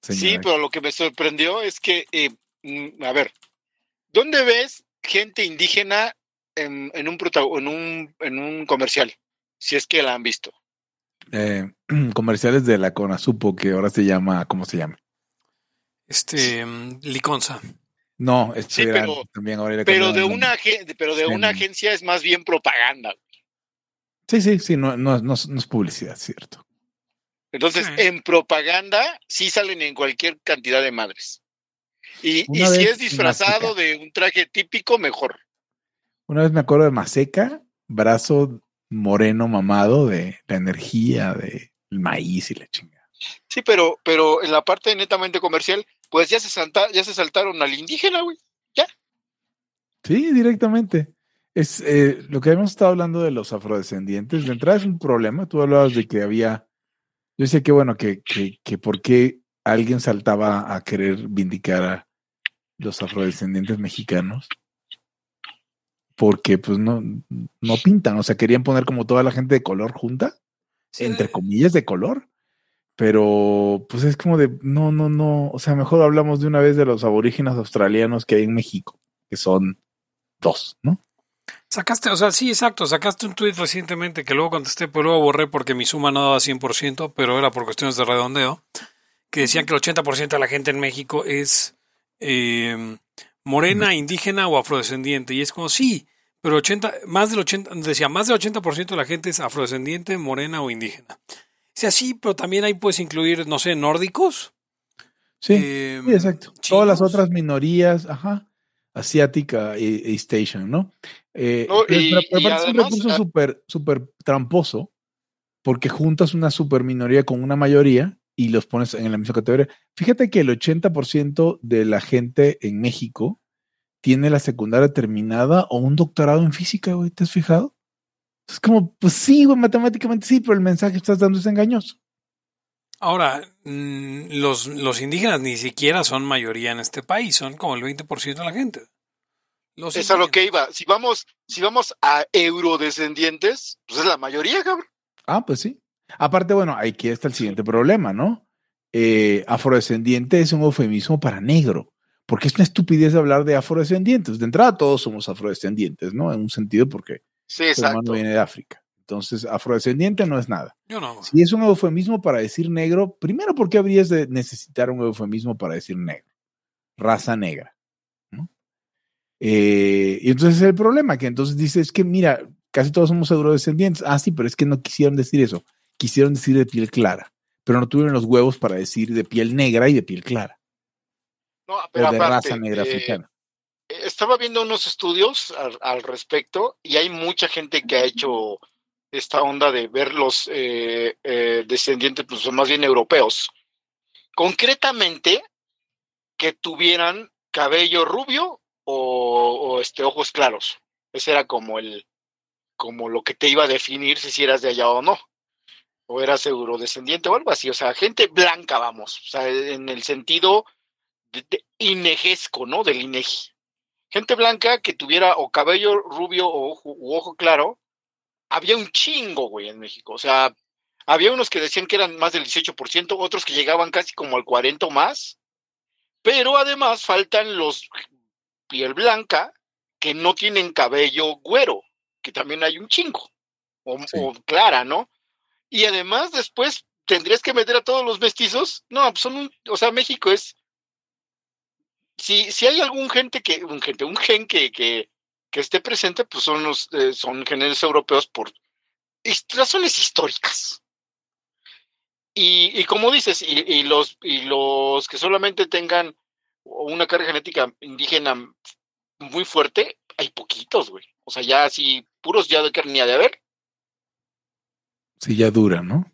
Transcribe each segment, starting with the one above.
Sí, pero lo que me sorprendió es que, eh, mm, a ver, ¿dónde ves gente indígena en, un, en, un, en un comercial? Si es que la han visto. Eh, comerciales de la Conasupo, que ahora se llama, ¿cómo se llama? Este, mm, Liconza. No, este pero, también ahora pero de una pero de una agencia es más bien propaganda. Sí, sí, sí, no, no, no, es publicidad, cierto. Entonces, en propaganda sí salen en cualquier cantidad de madres. Y, y si es disfrazado de un traje típico, mejor. Una vez me acuerdo de Maseca, brazo moreno mamado de la energía del maíz y la chingada. Sí, pero, pero en la parte netamente comercial, pues ya se, salta, ya se saltaron al indígena, güey. Ya. Sí, directamente. Es eh, lo que hemos estado hablando de los afrodescendientes. De entrada es un problema. Tú hablabas de que había. Yo sé que, bueno, que, que, que por qué alguien saltaba a querer vindicar a los afrodescendientes mexicanos porque pues no, no pintan, o sea, querían poner como toda la gente de color junta, entre comillas de color, pero pues es como de, no, no, no, o sea, mejor hablamos de una vez de los aborígenes australianos que hay en México, que son dos, ¿no? Sacaste, o sea, sí, exacto, sacaste un tweet recientemente que luego contesté, pero luego borré porque mi suma no daba 100%, pero era por cuestiones de redondeo, que decían que el 80% de la gente en México es eh, morena, indígena o afrodescendiente. Y es como, sí, pero 80, más del 80, decía, más del 80% de la gente es afrodescendiente, morena o indígena. O sea, sí, pero también ahí puedes incluir, no sé, nórdicos. Sí, em, exacto. Todas las otras minorías, ajá, asiática y, Station, ¿no? Eh, pero, es un recurso súper, súper tramposo, porque juntas una super minoría con una mayoría y los pones en la misma categoría. Fíjate que el 80% de la gente en México tiene la secundaria terminada o un doctorado en física, güey, ¿te has fijado? Es como, pues sí, güey, matemáticamente sí, pero el mensaje que estás dando es engañoso. Ahora, mm, los, los indígenas ni siquiera son mayoría en este país, son como el 20% de la gente. Los es a lo que iba. Si vamos, si vamos a eurodescendientes, pues es la mayoría, cabrón. Ah, pues sí. Aparte, bueno, aquí está el siguiente problema, ¿no? Eh, afrodescendiente es un eufemismo para negro, porque es una estupidez hablar de afrodescendientes. De entrada, todos somos afrodescendientes, ¿no? En un sentido, porque sí, exacto. viene de África. Entonces, afrodescendiente no es nada. Yo no. Si es un eufemismo para decir negro, primero, ¿por qué habrías de necesitar un eufemismo para decir negro? Raza negra. Eh, y entonces es el problema, que entonces dices que, mira, casi todos somos afrodescendientes. Ah, sí, pero es que no quisieron decir eso quisieron decir de piel clara, pero no tuvieron los huevos para decir de piel negra y de piel clara. No, pero de raza negra eh, africana. Estaba viendo unos estudios al, respecto y hay mucha gente que ha hecho esta onda de ver los eh, eh, descendientes, pues son más bien europeos. Concretamente, que tuvieran cabello rubio o, este, ojos claros. Ese era como el, como lo que te iba a definir si eras de allá o no o eras eurodescendiente o algo así, o sea, gente blanca, vamos, o sea, en el sentido de, inejesco, ¿no? Del INEGI. Gente blanca que tuviera o cabello rubio o ojo, ojo claro, había un chingo, güey, en México, o sea, había unos que decían que eran más del 18%, otros que llegaban casi como al 40 o más, pero además faltan los piel blanca que no tienen cabello güero, que también hay un chingo, o clara, ¿no? y además después tendrías que meter a todos los mestizos. No, pues son un, o sea, México es. Si, si hay algún gente que, un gente, un gen que, que, que esté presente, pues son los, eh, son genes europeos por razones históricas. Y, y como dices, y, y, los, y los que solamente tengan una carga genética indígena muy fuerte, hay poquitos, güey. O sea, ya así, puros ya de carne de haber, Sí, ya dura, ¿no?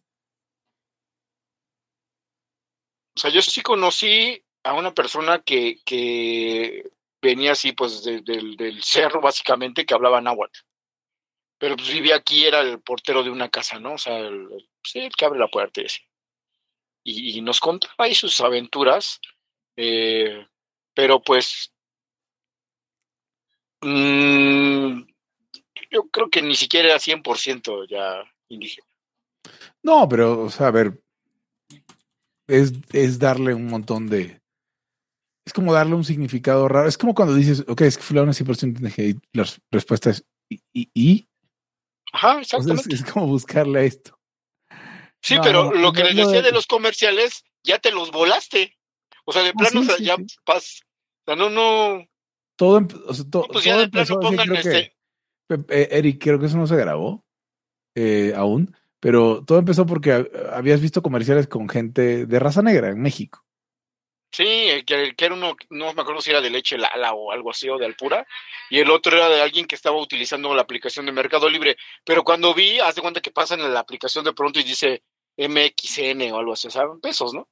O sea, yo sí conocí a una persona que, que venía así, pues, del cerro, básicamente, que hablaba náhuatl. Pero pues vivía aquí, era el portero de una casa, ¿no? O sea, el, el que abre la puerta y así. Y, nos contaba ahí sus aventuras, eh, pero pues mmm, yo creo que ni siquiera era 100% ya indígena. No, pero, o sea, a ver, es, es darle un montón de. Es como darle un significado raro. Es como cuando dices, ok, es que fulano es 100% y la respuesta es ¿y? y, Ajá, exactamente. es como buscarle a esto. Sí, pero lo que les decía de los comerciales, ya te los volaste. O sea, de ah, plano, o sea, ya pas, o sea, no, no. Todo, o sea, to, pues ya de plano pongan este. Que, Eric, creo que eso no se grabó eh, aún, pero todo empezó porque habías visto comerciales con gente de raza negra en México. Sí, que, que, era uno, no me acuerdo si era de leche Lala o algo así, o de Alpura, y el otro era de alguien que estaba utilizando la aplicación de Mercado Libre. Pero cuando vi, haz de cuenta que pasa en la aplicación de pronto y dice MXN o algo así, o sea, pesos, ¿no?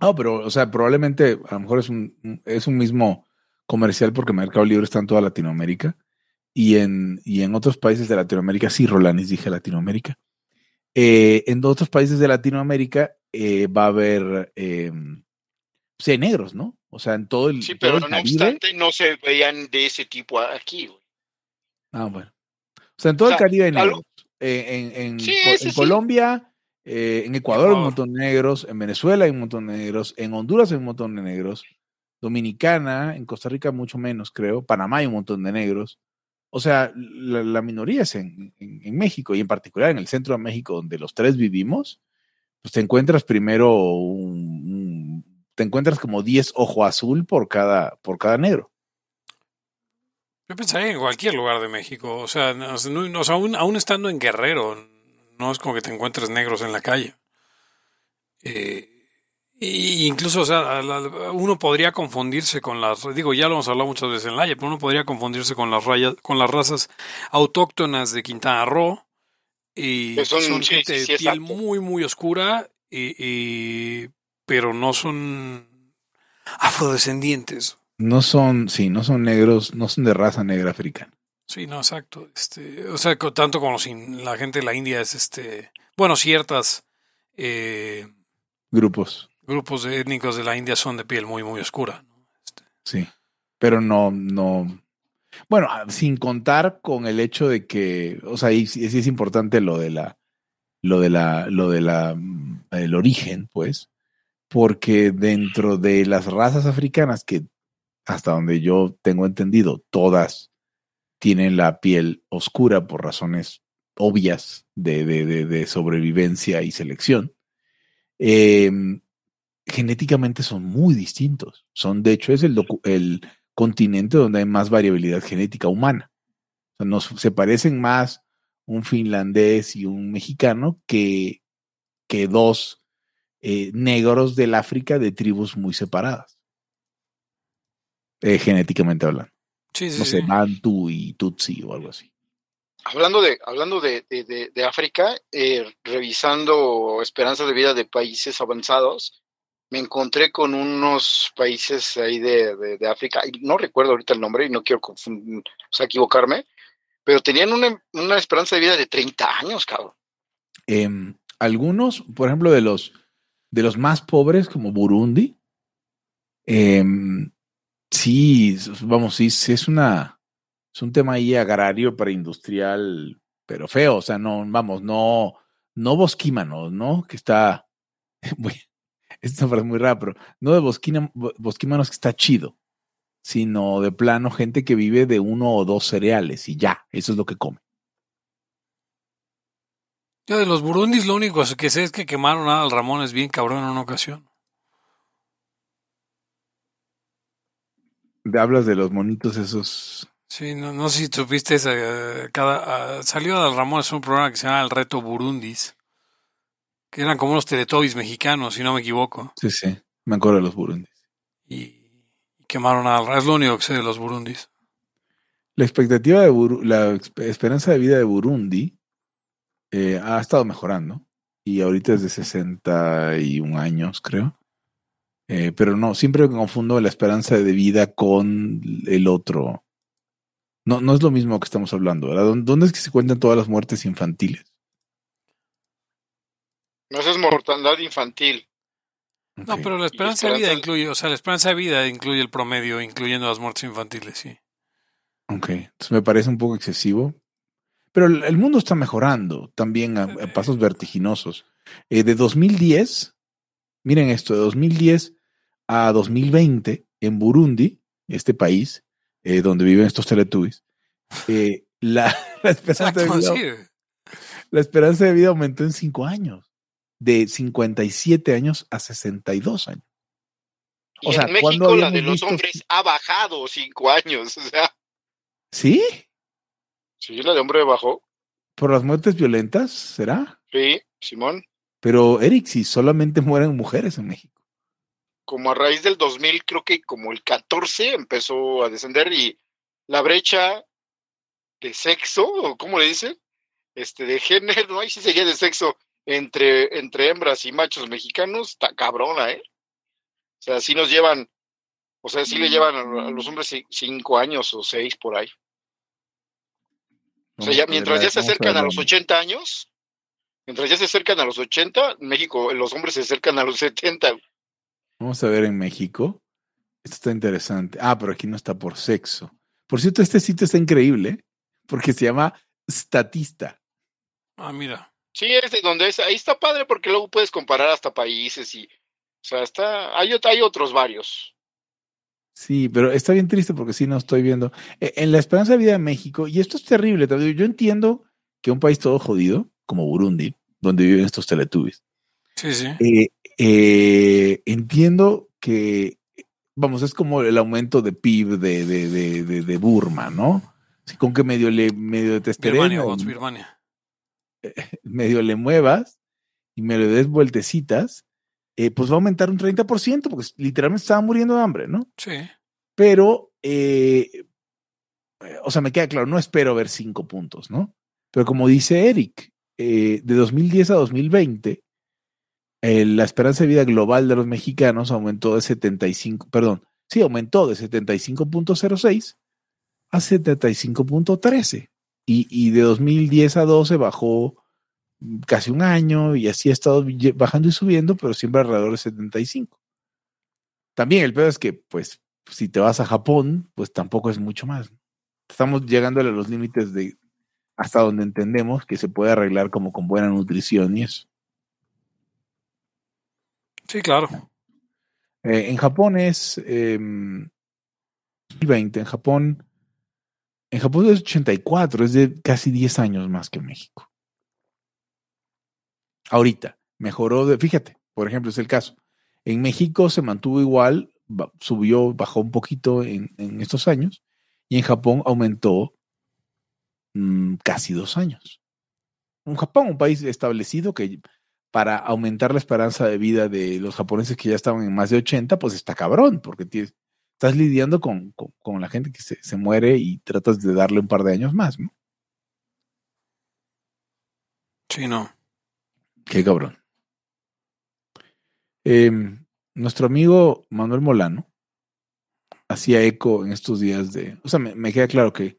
No, pero, o sea, probablemente a lo mejor es un, es un mismo comercial porque Mercado Libre está en toda Latinoamérica y en, y en otros países de Latinoamérica, sí, Rolanis dije Latinoamérica. Eh, en otros países de Latinoamérica eh, va a haber eh, negros, ¿no? O sea, en todo el. Sí, pero no obstante, no se veían de ese tipo aquí, güey. Ah, bueno. O sea, en todo el Caribe hay negros. En, en, en Colombia, eh, en Ecuador hay un montón de negros, en Venezuela hay un montón de negros, en Honduras hay un montón de negros, Dominicana, en Costa Rica mucho menos, creo, Panamá hay un montón de negros. O sea, la, minoría es en, México y en particular en el centro de México, donde los tres vivimos, pues te encuentras primero un, te encuentras como 10 ojo azul por cada, por cada negro. Yo pensaría en cualquier lugar de México, o sea, aún, aún estando en Guerrero, no es como que te encuentres negros en la calle. Eh, incluso, o sea, uno podría confundirse con las, digo, ya lo hemos hablado muchas veces en la pero uno podría confundirse con las rayas, con las razas autóctonas de Quintana Roo. Y son, gente de piel muy, muy oscura, y, pero no son afrodescendientes. No son, sí, no son negros, no son de raza negra africana. Sí, no, exacto. Este, o sea, tanto como la gente de la India es, este, bueno, ciertas eh, grupos. Grupos étnicos de la India son de piel muy, muy oscura. Este. Sí, pero no, no. Bueno, ah, sin contar con el hecho de que, o sea, sí, es importante lo de la, lo de la, lo de la, mm, el origen, pues, porque dentro de las razas africanas que hasta donde yo tengo entendido, todas tienen la piel oscura por razones obvias de, sobrevivencia y selección, em, genéticamente son muy distintos. Son, de hecho, es el, el, continente donde hay más variabilidad genética humana. nos, se parecen más un finlandés y un mexicano que, que dos eh, negros del África de tribus muy separadas, eh, genéticamente hablando no sé, Bantu y Tutsi o algo así. Hablando de, hablando de, de, África, eh, revisando esperanza de vida de países avanzados, me encontré con unos países ahí de, África, no recuerdo ahorita el nombre y no quiero o sea, equivocarme, pero tenían una, una, esperanza de vida de 30 años, cabrón. Em, algunos, por ejemplo, de los, de los más pobres, como Burundi, eh, Sí, vamos, sí, es una, es un tema ahí agrario para industrial, pero feo, o sea, no, vamos, no, no bosquímanos, ¿no? Que está, esto parece muy raro, pero no de bosquímanos que está chido, sino de plano gente que vive de uno o dos cereales y ya, eso es lo que come. Yo de los burundis lo único que sé es que quemaron Al Ramón es bien cabrón en una ocasión. Hablas de los monitos esos. Sí, no, no sé si supiste esa, cada, uh, salió del Ramón, es un programa que se llama El Reto Burundis, que eran como unos teletubbies mexicanos, si no me equivoco. Sí, sí, me acuerdo de los Burundis. Y, quemaron al es lo único que sé de los Burundis. La expectativa de la esperanza de vida de Burundi eh, ha estado mejorando y ahorita es de 61 años, creo. Eh, pero no, siempre confundo la esperanza de vida con el otro. No, no es lo mismo que estamos hablando, ¿verdad? ¿Dónde es que se cuentan todas las muertes infantiles? No, eso es mortandad infantil. No, pero la esperanza, de vida incluye, o sea, la esperanza de vida incluye el promedio, incluyendo las muertes infantiles, sí. Ok, entonces me parece un poco excesivo. Pero el, mundo está mejorando también a, pasos vertiginosos. Eh, de 2010 Miren esto, de 2010 a 2020 en Burundi, este país eh, donde viven estos teletubbies, eh, la, esperanza de vida, la esperanza de vida aumentó en 5 años, de 57 años a 62 años. O sea, en México la de los hombres ha bajado 5 años, o sea. ¿Sí? Sí, la de hombre bajó. ¿Por las muertes violentas, será? Sí, Simón. Pero, Eric, si solamente mueren mujeres en México. Como a raíz del 2000, creo que como el 14 empezó a descender y la brecha de sexo, o cómo le dicen, este, de género, ¿no? Ahí sí sería de sexo entre, entre hembras y machos mexicanos, está cabrona, ¿eh? O sea, sí nos llevan, o sea, sí le llevan a, los hombres cinco años o seis por ahí. O sea, ya, mientras ya se acercan a los 80 años, mientras ya se acercan a los 80, en México los hombres se acercan a los 70. Vamos a ver en México. Esto está interesante. Ah, pero aquí no está por sexo. Por cierto, este sitio está increíble porque se llama Statista. Ah, mira. Sí, es de donde es. Ahí está padre porque luego puedes comparar hasta países y. O sea, está. Hay, hay otros varios. Sí, pero está bien triste porque sí no estoy viendo. E, en la esperanza de vida de México, y esto es terrible, yo entiendo que un país todo jodido, como Burundi, donde viven estos teletubbies. Sí, sí. Eh, eh, entiendo que, vamos, es como el aumento de PIB de, de, de, Burma, ¿no? Con que medio le medio te Birmania, medio le muevas y me le des vueltecitas, eh, pues va a aumentar un 30%, porque literalmente estaba muriendo de hambre, ¿no? Sí. Pero, eh, o sea, me queda claro, no espero ver cinco puntos, ¿no? Pero como dice Eric, eh, de 2010 a 2020, la esperanza de vida global de los mexicanos aumentó de 75, perdón, sí, aumentó de 75.06 a 75.13. Y, y de 2010 a 12 bajó casi un año y así ha estado bajando y subiendo, pero siempre alrededor de 75. También el peor es que, pues, si te vas a Japón, pues tampoco es mucho más. Estamos llegando a los límites de hasta donde entendemos que se puede arreglar como con buena nutrición y eso. Sí, claro. Eh, en Japón es eh, 2020, en Japón, en Japón es 84, es de casi 10 años más que en México. Ahorita, mejoró, de, fíjate, por ejemplo, es el caso. En México se mantuvo igual, subió, bajó un poquito en, estos años, y en Japón aumentó mm, casi dos años. En Japón, un país establecido que para aumentar la esperanza de vida de los japoneses que ya estaban en más de 80, pues está cabrón, porque estás lidiando con, la gente que se, se, muere y tratas de darle un par de años más, ¿no? Sí, no. Qué cabrón. Em, nuestro amigo Manuel Molano hacía eco en estos días de, o sea, me, queda claro que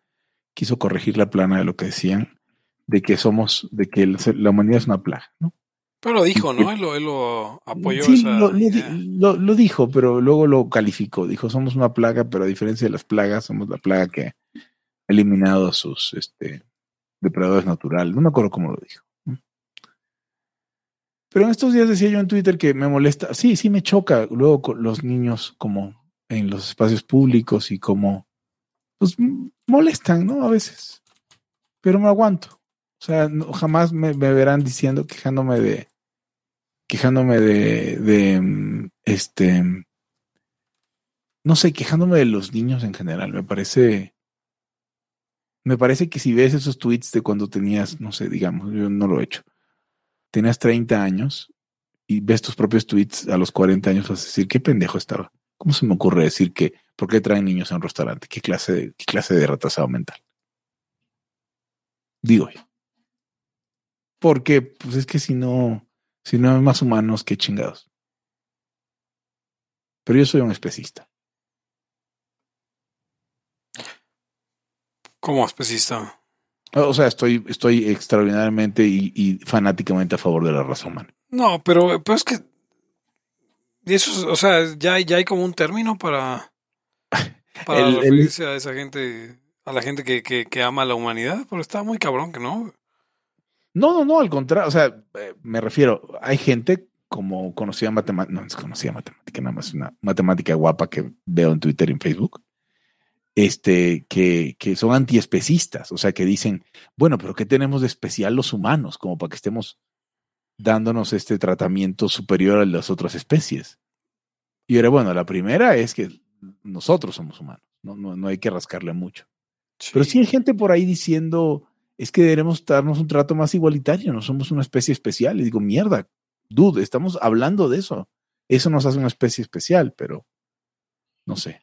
quiso corregir la plana de lo que decían, de que somos, de que la humanidad es una plaga, ¿no? Pero lo dijo, ¿no? Él lo, apoyó. Sí, lo, lo, dijo, pero luego lo calificó. Dijo, somos una plaga, pero a diferencia de las plagas, somos la plaga que ha eliminado a sus este, depredadores naturales. No me acuerdo cómo lo dijo. Pero en estos días decía yo en Twitter que me molesta, sí, sí me choca luego con los niños como en los espacios públicos y como, pues molestan, ¿no? A veces. Pero me aguanto. O sea, jamás me, verán diciendo, quejándome de, quejándome de, de, mm, este, no sé, quejándome de los niños en general. Me parece, me parece que si ves esos tweets de cuando tenías, no sé, digamos, yo no lo he hecho, tenías 30 años y ves tus propios tweets a los 40 años, vas a decir, qué pendejo estaba. ¿Cómo se me ocurre decir que, ¿por qué traen niños a un restaurante? ¿Qué clase de, qué clase de retrasado mental? Digo yo. Porque, pues es que si no, si no hay más humanos que chingados. Pero yo soy un especista. ¿Cómo especista? O sea, estoy, estoy extraordinariamente y, fanáticamente a favor de la raza humana. No, pero, pues es que. Eso, o sea, ya, ya hay como un término para. Para referirse a esa gente. A la gente que, que, ama a la humanidad. Pero está muy cabrón que no. No, no, no, al contrario. O sea, eh, me refiero. Hay gente como conocía matemática, no conocía matemática, nada más una matemática guapa que veo en Twitter y en Facebook, este, que, que son antiespecistas, o sea, que dicen, bueno, pero ¿qué tenemos de especial los humanos como para que estemos dándonos este tratamiento superior a las otras especies? Y era, bueno, la primera es que nosotros somos humanos, no, no, no hay que rascarle mucho. Pero sí hay gente por ahí diciendo, es que debemos darnos un trato más igualitario, no somos una especie especial. Y digo, mierda, dude, estamos hablando de eso. Eso nos hace una especie especial, pero no sé.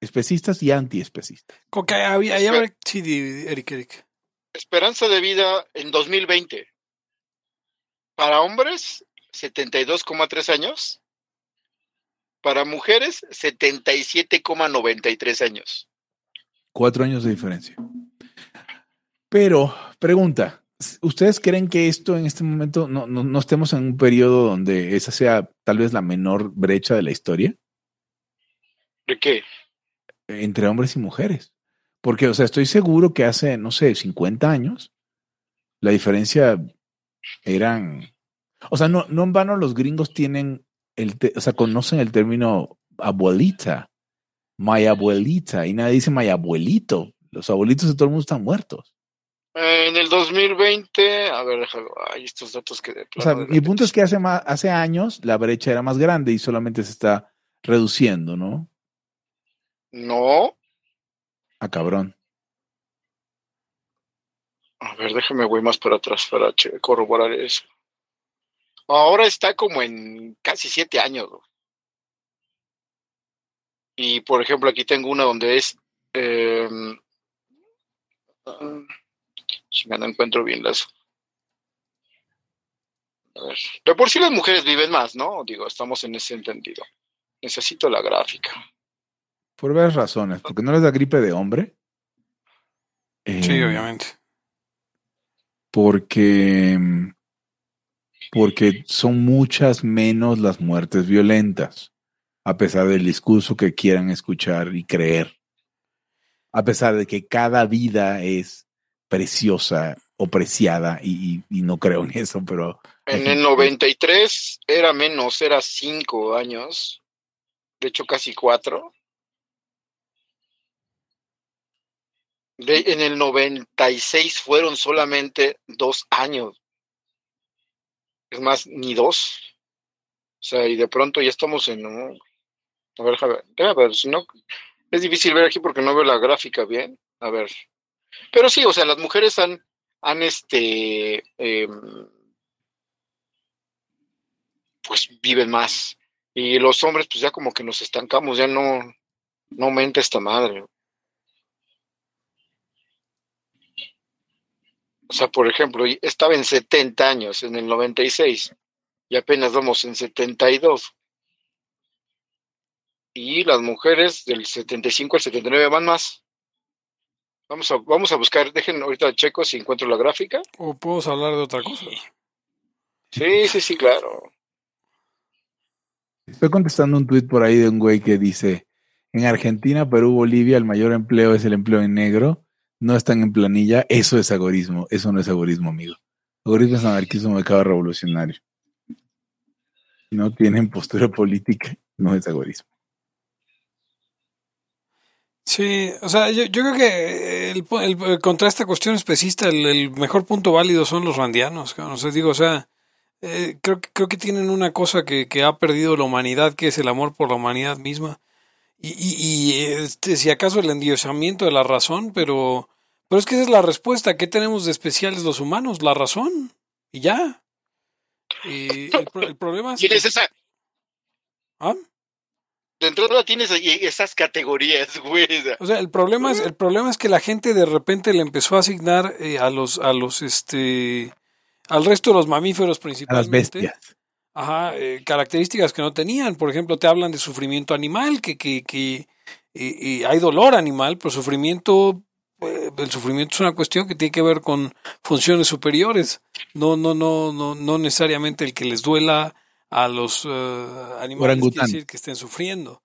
especistas y antiespecistas. había, sí, Eric, Eric. Esperanza de vida en 2020. Para hombres, 72,3 años. Para mujeres, 77,93 años. Cuatro años de diferencia. Pero, pregunta, ¿ustedes creen que esto en este momento no, no, estemos en un periodo donde esa sea tal vez la menor brecha de la historia? ¿De qué? Entre hombres y mujeres. Porque, o sea, estoy seguro que hace, no sé, 50 años, la diferencia eran. O sea, no, no en vano los gringos tienen el, o sea, conocen el término abuelita my abuelita, y nadie dice my abuelito. Los abuelitos de todo el mundo están muertos. en el 2020, a ver, hay estos datos que... o sea, mi punto es que hace, más, hace años la brecha era más grande y solamente se está reduciendo, ¿no? No. A ah, cabrón. A ver, déjame voy más para atrás para corroborar eso. Ahora está como en casi siete años. Y por ejemplo, aquí tengo una donde es. Eh, si me no encuentro bien las. A ver. De por sí las mujeres viven más, ¿no? Digo, estamos en ese entendido. Necesito la gráfica. Por varias razones. Porque no les da gripe de hombre. sí, em, obviamente. Porque. Porque son muchas menos las muertes violentas a pesar del discurso que quieran escuchar y creer, a pesar de que cada vida es preciosa o preciada y, no creo en eso, pero... En el 93 era menos, era cinco años, de hecho casi cuatro. En el 96 fueron solamente dos años. Es más, ni dos. O sea, y de pronto ya estamos en a ver, a ver, si no, es difícil ver aquí porque no veo la gráfica bien. A ver. Pero sí, o sea, las mujeres han, han este, em, pues viven más. Y los hombres, pues ya como que nos estancamos, ya no, no aumenta esta madre. O sea, por ejemplo, estaba en 70 años en el 96 y apenas vamos en 72 y las mujeres del 75 al 79 van más. Vamos a, vamos a buscar, dejen ahorita checo si encuentro la gráfica. ¿O puedo hablar de otra cosa? Sí, sí, sí, claro. Estoy contestando un tuit por ahí de un güey que dice, en Argentina, Perú, Bolivia, el mayor empleo es el empleo en negro, no están en planilla, eso es agorismo, eso no es agorismo, amigo. Agorismo es anarquismo de cada revolucionario. no tienen postura política, no es agorismo. Sí, o sea, yo, creo que el, contra esta cuestión especista, el, mejor punto válido son los randianos. No sé, digo, o sea, eh, creo, creo que tienen una cosa que, ha perdido la humanidad, que es el amor por la humanidad misma. Y, y, este, si acaso el endiosamiento de la razón, pero, pero es que esa es la respuesta. ¿Qué tenemos de especiales los humanos? La razón. Y ya. Y el, problema es. ¿Quién es esa? ¿Ah? dentro de tienes esas categorías, güey. O sea, el problema es, el problema es que la gente de repente le empezó a asignar eh, a los, a los, este, al resto de los mamíferos principalmente. A las bestias. Ajá, eh, características que no tenían. Por ejemplo, te hablan de sufrimiento animal, que, que, que eh, hay dolor animal, pero sufrimiento, el sufrimiento es una cuestión que tiene que ver con funciones superiores. No, no, no, no, no necesariamente el que les duela a los uh, animales quiere decir que estén sufriendo.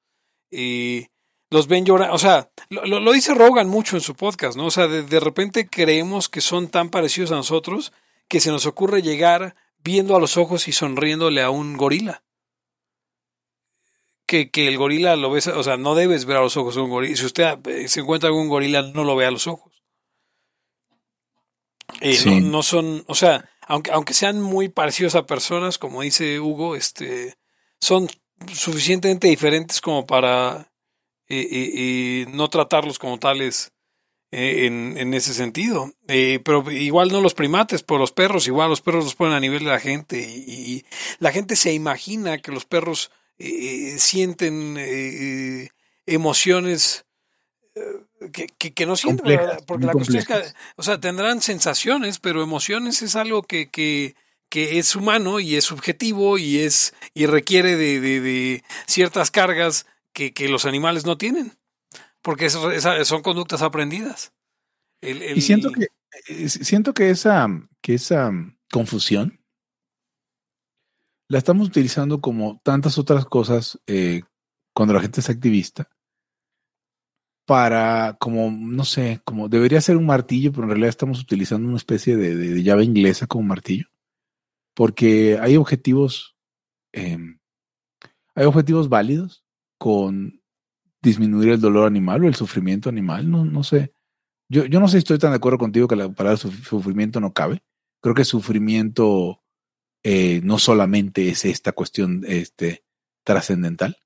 Y los ven llorar, o sea, lo, lo, dice Rogan mucho en su podcast, ¿no? O sea, de, de, repente creemos que son tan parecidos a nosotros que se nos ocurre llegar, viendo a los ojos y sonriéndole a un gorila. Que, que el gorila lo ves, o sea, no debes ver a los ojos a un gorila. Si usted eh, se encuentra algún gorila, no lo ve a los ojos. Eh, no, no, son, o sea, aunque, aunque sean muy parecidos a personas, como dice Hugo, este, son suficientemente diferentes como para eh, no tratarlos como tales eh, en, en, ese sentido. Eh, pero igual no los primates, por los perros, igual los perros los ponen a nivel de la gente y, la gente se imagina que los perros eh, sienten emociones que, que, no sienten, porque la cuestión es que, o sea, tendrán sensaciones, pero emociones es algo que, que, que es humano y es subjetivo y es y requiere de, de, de ciertas cargas que, que los animales no tienen porque son conductas aprendidas. Y siento que, eh, siento que esa, que esa confusión la estamos utilizando como tantas otras cosas eh, cuando la gente es activista para como, no sé, como debería ser un martillo, pero en realidad estamos utilizando una especie de, llave inglesa como martillo, porque hay objetivos, em, hay objetivos válidos con disminuir el dolor animal o el sufrimiento animal, no, no sé. Yo, yo no sé si estoy tan de acuerdo contigo que la palabra sufrimiento no cabe. Creo que sufrimiento eh, no solamente es esta cuestión este, trascendental.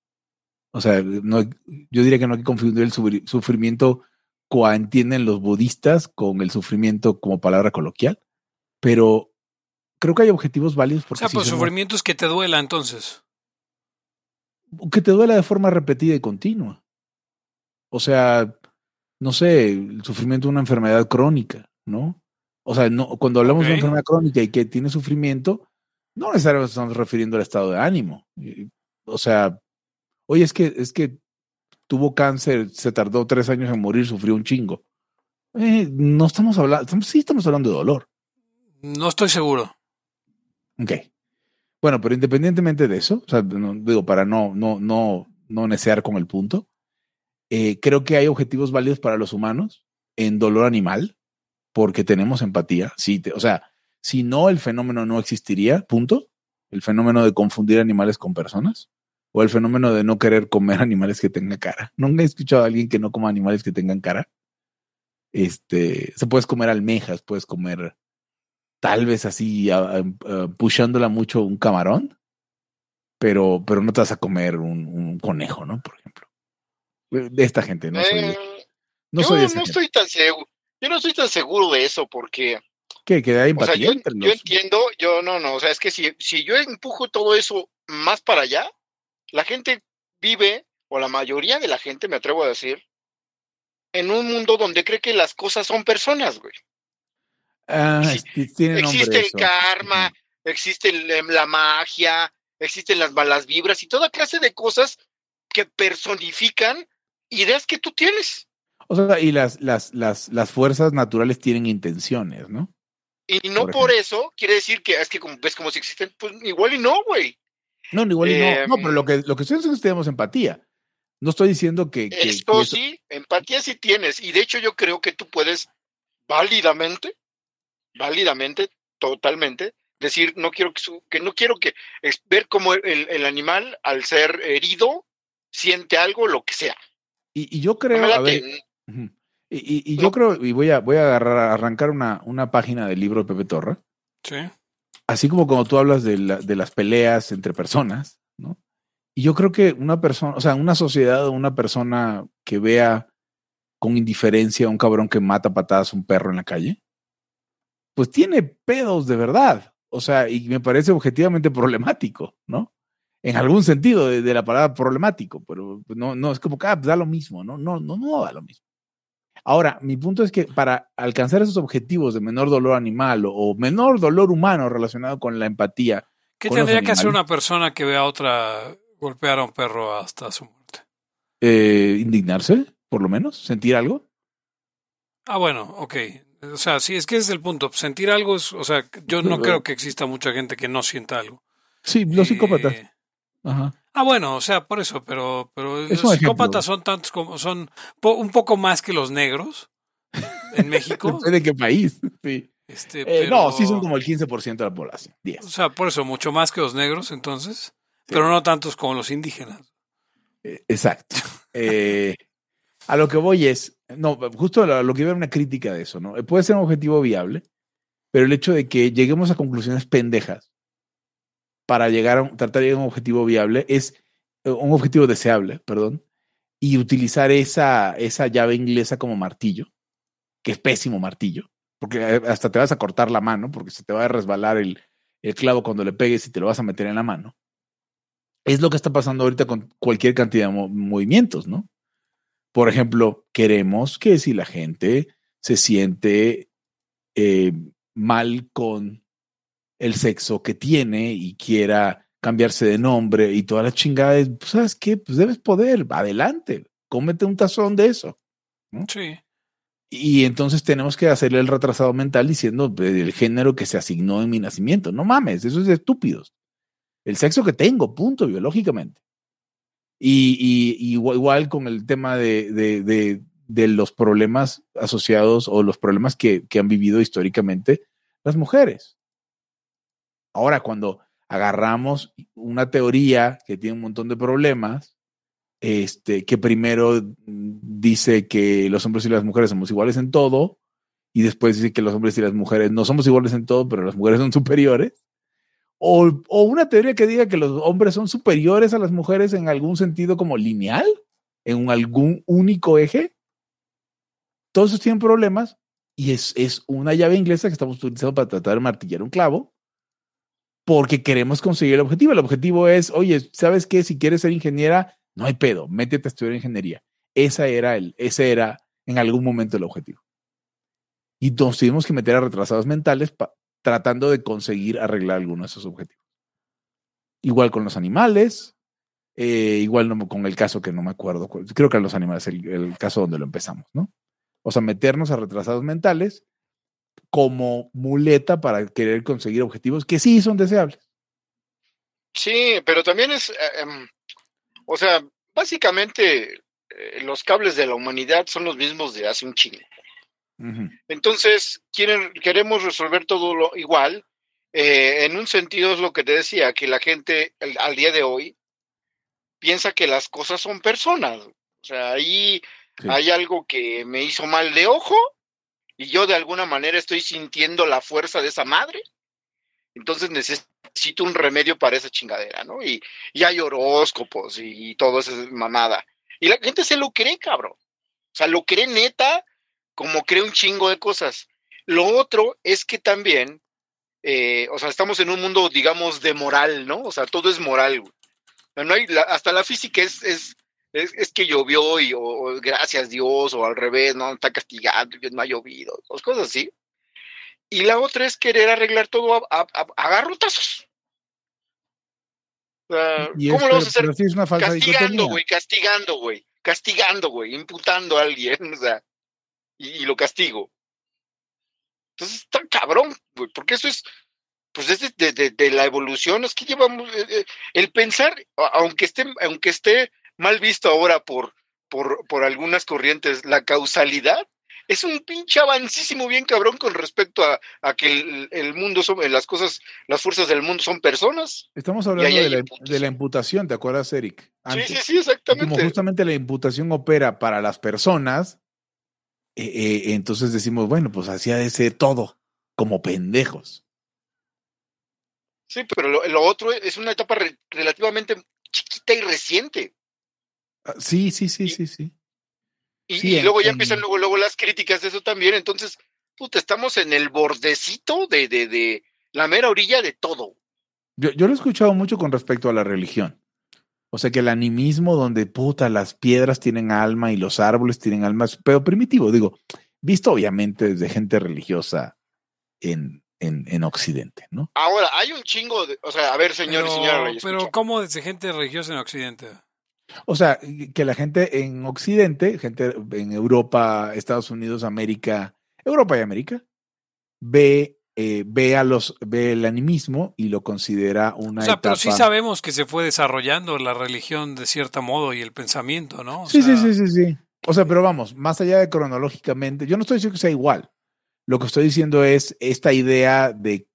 O sea, no, yo diría que no hay que confundir el sufrimiento como entienden los budistas con el sufrimiento como palabra coloquial, pero creo que hay objetivos válidos. Porque o sea, pues sufrimiento es que te duela entonces. Que te duela de forma repetida y continua. O sea, no sé, el sufrimiento de una enfermedad crónica, ¿no? O sea, no, cuando hablamos de una enfermedad crónica y que tiene sufrimiento, no necesariamente estamos refiriendo al estado de ánimo. O sea, oye, es que, es que tuvo cáncer, se tardó tres años en morir, sufrió un chingo. Eh, no estamos hablando, sí estamos hablando de dolor. No estoy seguro. Ok. Bueno, pero independientemente de eso, o sea, digo, para no, no, no, no necear con el punto, eh, creo que hay objetivos válidos para los humanos en dolor animal, porque tenemos empatía. Sí, o sea, si no, el fenómeno no existiría, punto. El fenómeno de confundir animales con personas. O el fenómeno de no querer comer animales que tengan cara. Nunca he escuchado a alguien que no coma animales que tengan cara. Este, se puedes comer almejas, puedes comer tal vez así, pushándola mucho un camarón, pero, pero no te vas a comer un, conejo, ¿no? De esta gente, no soy, eh, no yo no estoy tan seguro, yo no estoy tan seguro de eso porque ¿Qué? ¿Que hay empatía? yo, entiendo, yo no, no, o sea, es que si, si yo empujo todo eso más para allá, la gente vive, o la mayoría de la gente, me atrevo a decir, en un mundo donde cree que las cosas son personas, güey. Ah, existe el karma, existe la magia, existen las malas vibras y toda clase de cosas que personifican ideas que tú tienes. O sea, y las, las, las, las fuerzas naturales tienen intenciones, ¿no? Y no por, eso quiere decir que es que como ves como si existen, pues igual y no, güey. No, igual y no. No, pero lo que, lo que estoy diciendo es que tenemos empatía. No estoy diciendo que. Esto sí, empatía sí tienes. Y de hecho, yo creo que tú puedes válidamente, válidamente, totalmente, decir, no quiero que, que no quiero que ver cómo el, el, animal, al ser herido, siente algo, lo que sea. Y, yo creo, a ver, y, yo creo, y voy a, voy a agarrar, arrancar una, una página del libro de Pepe Torra. Sí. Así como cuando tú hablas de, de las peleas entre personas, ¿no? Y yo creo que una persona, o sea, una sociedad o una persona que vea con indiferencia a un cabrón que mata patadas a un perro en la calle, pues tiene pedos de verdad. O sea, y me parece objetivamente problemático, ¿no? En algún sentido de, la palabra problemático, pero no, no es como que ah, pues da lo mismo, ¿no? No, no, no da lo mismo. Ahora, mi punto es que para alcanzar esos objetivos de menor dolor animal o, menor dolor humano relacionado con la empatía. ¿Qué tendría que hacer una persona que vea a otra golpear a un perro hasta su muerte? Eh, indignarse, por lo menos, sentir algo. Ah, bueno, ok. O sea, sí, es que ese es el punto. Sentir algo es, o sea, yo no creo que exista mucha gente que no sienta algo. Sí, los psicópatas. Eh, Ah, bueno, o sea, por eso, pero, pero los psicópatas son tantos como son un poco más que los negros en México. ¿De qué país? Sí. Este, eh, No, sí son como el 15% de la población. O sea, por eso, mucho más que los negros entonces, pero no tantos como los indígenas. Eh, exacto. Eh, a lo que voy es, no, justo a lo que iba una crítica de eso, ¿no? Puede ser un objetivo viable, pero el hecho de que lleguemos a conclusiones pendejas para llegar a tratar de llegar a un objetivo viable es un objetivo deseable, perdón, y utilizar esa, esa llave inglesa como martillo, que es pésimo martillo, porque hasta te vas a cortar la mano, porque se te va a resbalar el, el clavo cuando le pegues y te lo vas a meter en la mano. Es lo que está pasando ahorita con cualquier cantidad de movimientos, ¿no? Por ejemplo, queremos que si la gente se siente eh, mal con el sexo que tiene y quiera cambiarse de nombre y todas las chingadas, pues, ¿sabes qué? Pues debes poder, adelante, cómete un tazón de eso. Sí. Y entonces tenemos que hacerle el retrasado mental diciendo el género que se asignó en mi nacimiento. No mames, eso es de estúpidos. El sexo que tengo, punto, biológicamente. Y, igual, con el tema de, de, de, los problemas asociados o los problemas que, que han vivido históricamente las mujeres. Ahora, cuando agarramos una teoría que tiene un montón de problemas, este, que primero dice que los hombres y las mujeres somos iguales en todo, y después dice que los hombres y las mujeres no somos iguales en todo, pero las mujeres son superiores. O, o una teoría que diga que los hombres son superiores a las mujeres en algún sentido como lineal, en algún único eje. Todos esos tienen problemas y es, es una llave inglesa que estamos utilizando para tratar de martillar un clavo porque queremos conseguir el objetivo. El objetivo es, oye, ¿sabes qué? Si quieres ser ingeniera, no hay pedo, métete a estudiar ingeniería. Esa era el, ese era en algún momento el objetivo. Y nos tuvimos que meter a retrasados mentales tratando de conseguir arreglar algunos de esos objetivos. Igual con los animales, eh, igual con el caso que no me acuerdo, creo que los animales, el, el caso donde lo empezamos, ¿no? O sea, meternos a retrasados mentales como muleta para querer conseguir objetivos que sí son deseables. Sí, pero también es, eh, em, o sea, básicamente eh, los cables de la humanidad son los mismos de hace un chingo. Entonces, quieren, queremos resolver todo lo igual. Eh, en un sentido es lo que te decía, que la gente al día de hoy piensa que las cosas son personas. O sea, ahí hay algo que me hizo mal de ojo y yo de alguna manera estoy sintiendo la fuerza de esa madre, entonces necesito un remedio para esa chingadera, ¿no? Y, y hay horóscopos y, todo eso es mamada. Y la gente se lo cree, cabrón. O sea, lo cree neta, como cree un chingo de cosas. Lo otro es que también, eh, o sea, estamos en un mundo, digamos, de moral, ¿no? O sea, todo es moral. No hay, hasta la física es, es, es, que llovió y o, gracias Dios, o al revés, no está castigando, no ha llovido, dos cosas así. Y la otra es querer arreglar todo a, a, garrotazos. ¿Cómo lo vamos a hacer? castigando, güey, castigando, güey, castigando, güey, imputando a alguien, o sea, y, lo castigo. Entonces está cabrón, güey, porque eso es, pues desde de, de, la evolución, es que llevamos, eh, eh, el pensar, aunque esté, aunque esté mal visto ahora por, por, por algunas corrientes, la causalidad, es un pinche avancísimo bien cabrón con respecto a, a que el, mundo son, las cosas, las fuerzas del mundo son personas. Estamos hablando de la, de la, imputación, ¿te acuerdas, Eric? Sí, sí, sí, exactamente. Como justamente la imputación opera para las personas, eh, eh, entonces decimos, bueno, pues hacía de ser todo, como pendejos. Sí, pero lo, otro es una etapa relativamente chiquita y reciente. Ah, sí, sí, sí, sí, sí. Y, luego ya empiezan luego, luego las críticas de eso también. Entonces, puta, estamos en el bordecito de, de, de la mera orilla de todo. Yo, yo lo he escuchado mucho con respecto a la religión. O sea que el animismo donde, puta, las piedras tienen alma y los árboles tienen alma, pero primitivo, digo, visto obviamente desde gente religiosa en, en, en Occidente, ¿no? Ahora, hay un chingo de, o sea, a ver, señor y señora. Pero, ¿cómo desde gente religiosa en Occidente? O sea, que la gente en Occidente, gente en Europa, Estados Unidos, América, Europa y América, ve, eh, ve, a los, ve el animismo y lo considera una. O sea, pero sí sabemos que se fue desarrollando la religión de cierto modo y el pensamiento, ¿no? sí, sí, sí, sí, sí. O sea, pero vamos, más allá de cronológicamente, yo no estoy diciendo que sea igual. Lo que estoy diciendo es esta idea de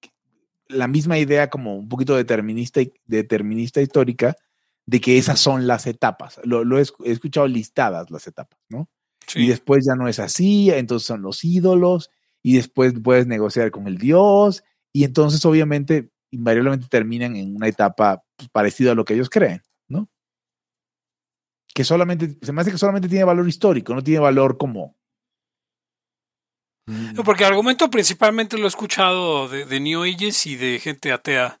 la misma idea como un poquito determinista, determinista histórica de que esas son las etapas. Lo, he, escuchado listadas las etapas, ¿no? Y después ya no es así, entonces son los ídolos, y después puedes negociar con el Dios, y entonces obviamente invariablemente terminan en una etapa pues, parecida a lo que ellos creen, ¿no? Que solamente, se me hace que solamente tiene valor histórico, no tiene valor como... porque el argumento principalmente lo he escuchado de, de New Ages y de gente atea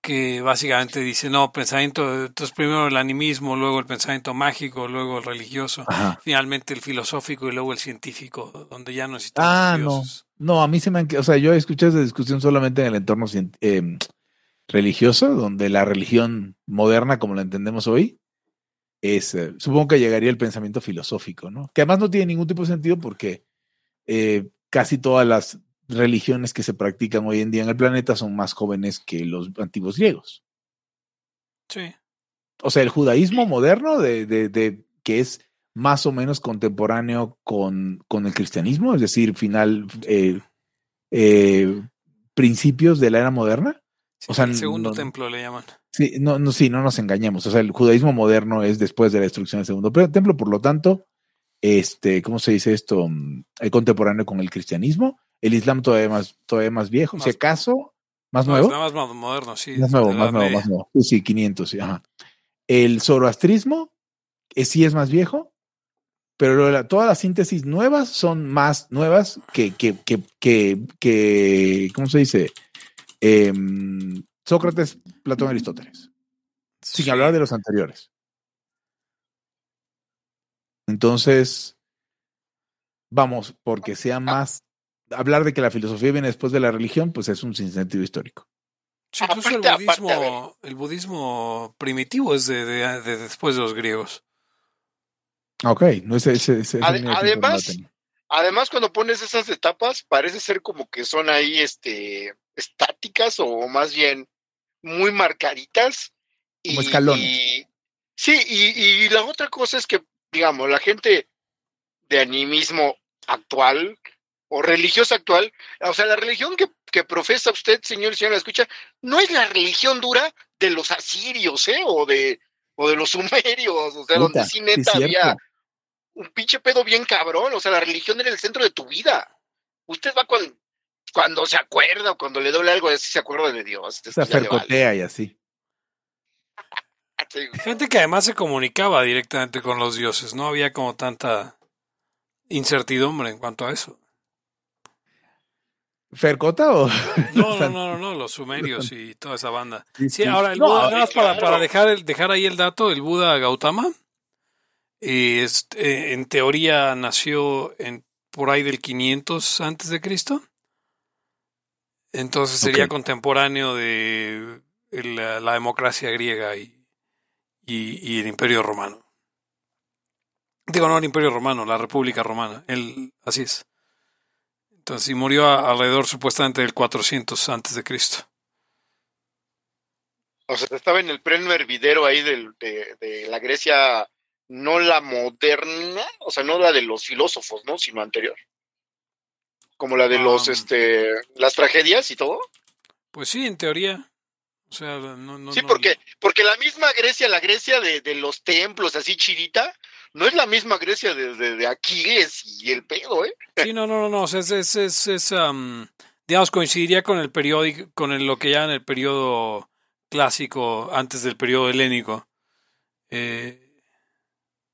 que básicamente dice, no, pensamiento, entonces primero el animismo, luego el pensamiento mágico, luego el religioso, finalmente el filosófico y luego el científico, donde ya no existen Ah, no. No, a mí se me han... O sea, yo he escuchado esa discusión solamente en el entorno eh, religioso, donde la religión moderna, como la entendemos hoy, es, eh, supongo que llegaría el pensamiento filosófico, ¿no? Que además no tiene ningún tipo de sentido porque eh, casi todas las religiones que se practican hoy en día en el planeta son más jóvenes que los antiguos griegos. Sí. O sea, el judaísmo moderno, de, de, que es más o menos contemporáneo con, con el cristianismo, es decir, final, eh, eh, principios de la era moderna. o sea, el segundo templo le llaman. Sí, no, no, sí, no nos engañemos. O sea, el judaísmo moderno es después de la destrucción del segundo templo, por lo tanto, este, ¿cómo se dice esto? Mm, el contemporáneo con el cristianismo el Islam todavía más, todavía más viejo, si acaso, más nuevo. más moderno, sí. Más nuevo, más nuevo, más nuevo. Sí, 500, sí, ajá. El zoroastrismo eh, sí es más viejo, pero todas las síntesis nuevas son más nuevas que, que, que, que, ¿cómo se dice? Em, Sócrates, Platón, Aristóteles. Sin hablar de los anteriores. Entonces, vamos, porque sea ah. más hablar de que la filosofía viene después de la religión, pues es un sinsentido histórico. incluso el budismo, el budismo primitivo es de, después de los griegos. Ok, no es ese. además, además, cuando pones esas etapas, parece ser como que son ahí este, estáticas o más bien muy marcaditas. Como escalones. sí, y, y la otra cosa es que, digamos, la gente de animismo actual o religiosa actual, o sea, la religión que, que profesa usted, señor y señora, escucha, no es la religión dura de los asirios, ¿eh? O de, o de los sumerios, o sea, donde sí neta había un pinche pedo bien cabrón, o sea, la religión era el centro de tu vida. Usted va cuando, cuando se acuerda o cuando le doble algo, así se acuerda de Dios. Se fercotea y así. Gente que además se comunicaba directamente con los dioses, no había como tanta incertidumbre en cuanto a eso. ¿Fercota o.? No, no, no, no, los sumerios y toda esa banda. Sí, ahora, el Buda, nada más para, para dejar, dejar ahí el dato, el Buda Gautama, es, eh, en teoría nació en, por ahí del 500 antes de Cristo. Entonces sería contemporáneo de la, democracia griega y, y, y, el Imperio Romano. Digo, no el Imperio Romano, la República Romana. El, así es. Entonces, y murió alrededor supuestamente del 400 antes de Cristo. O sea, estaba en el pleno hervidero ahí de, la Grecia, no la moderna, o sea, no la de los filósofos, ¿no? Sino anterior. Como la de los, um, este, las tragedias y todo. Pues sí, en teoría. O sea, no, no, sí, porque, porque la misma Grecia, la Grecia de, de los templos así chidita, no es la misma Grecia de, de, Aquiles y el pedo, ¿eh? Sí, no, no, no, no, es, es, es, es digamos, coincidiría con el periódico, con lo que llaman el periodo clásico antes del periodo helénico. Eh,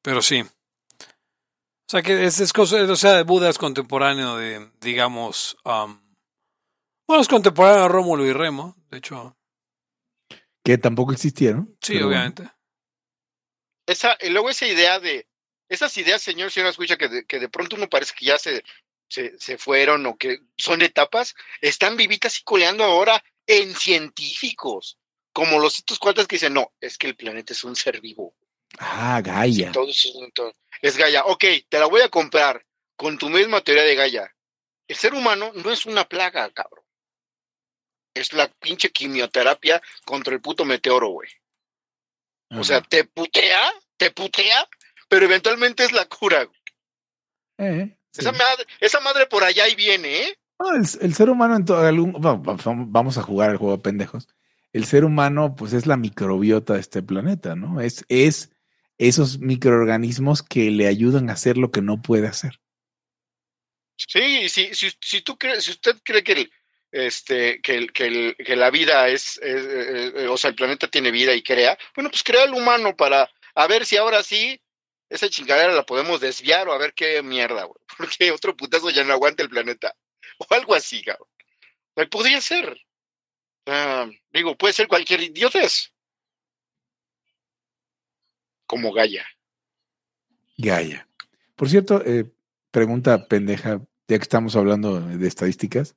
pero sí. O sea, que es, es cosa, o sea, Buda es contemporáneo de, digamos, bueno, es contemporáneo de Rómulo y Remo, de hecho. Que tampoco existieron. Sí, obviamente esa, y luego esa idea de, esas ideas, señor, señora, escucha que de, que de pronto uno parece que ya se, se, se, fueron o que son etapas, están vivitas y coleando ahora en científicos, como los estos cuantos que dicen, no, es que el planeta es un ser vivo. Ah, Gaia. es Gaia. Ok, te la voy a comprar con tu misma teoría de Gaia. El ser humano no es una plaga, cabrón. Es la pinche quimioterapia contra el puto meteoro, güey. O sea, te putea, te putea, pero eventualmente es la cura. Eh, esa, madre, esa madre por allá y viene, ¿eh? el, ser humano en todo algún, vamos a jugar el juego de pendejos. El ser humano, pues es la microbiota de este planeta, ¿no? Es, es esos microorganismos que le ayudan a hacer lo que no puede hacer. Sí, si, si, si tú crees, si usted cree que este, que, la vida es, eh, eh, o sea, el planeta tiene vida y crea, bueno, pues crea el humano para a ver si ahora sí esa chingadera la podemos desviar o a ver qué mierda, güey, porque otro putazo ya no aguanta el planeta, o algo así, cabrón. Podría ser. digo, puede ser cualquier idiotez. Como Gaia. Gaia. Por cierto, eh, pregunta pendeja, ya que estamos hablando de estadísticas.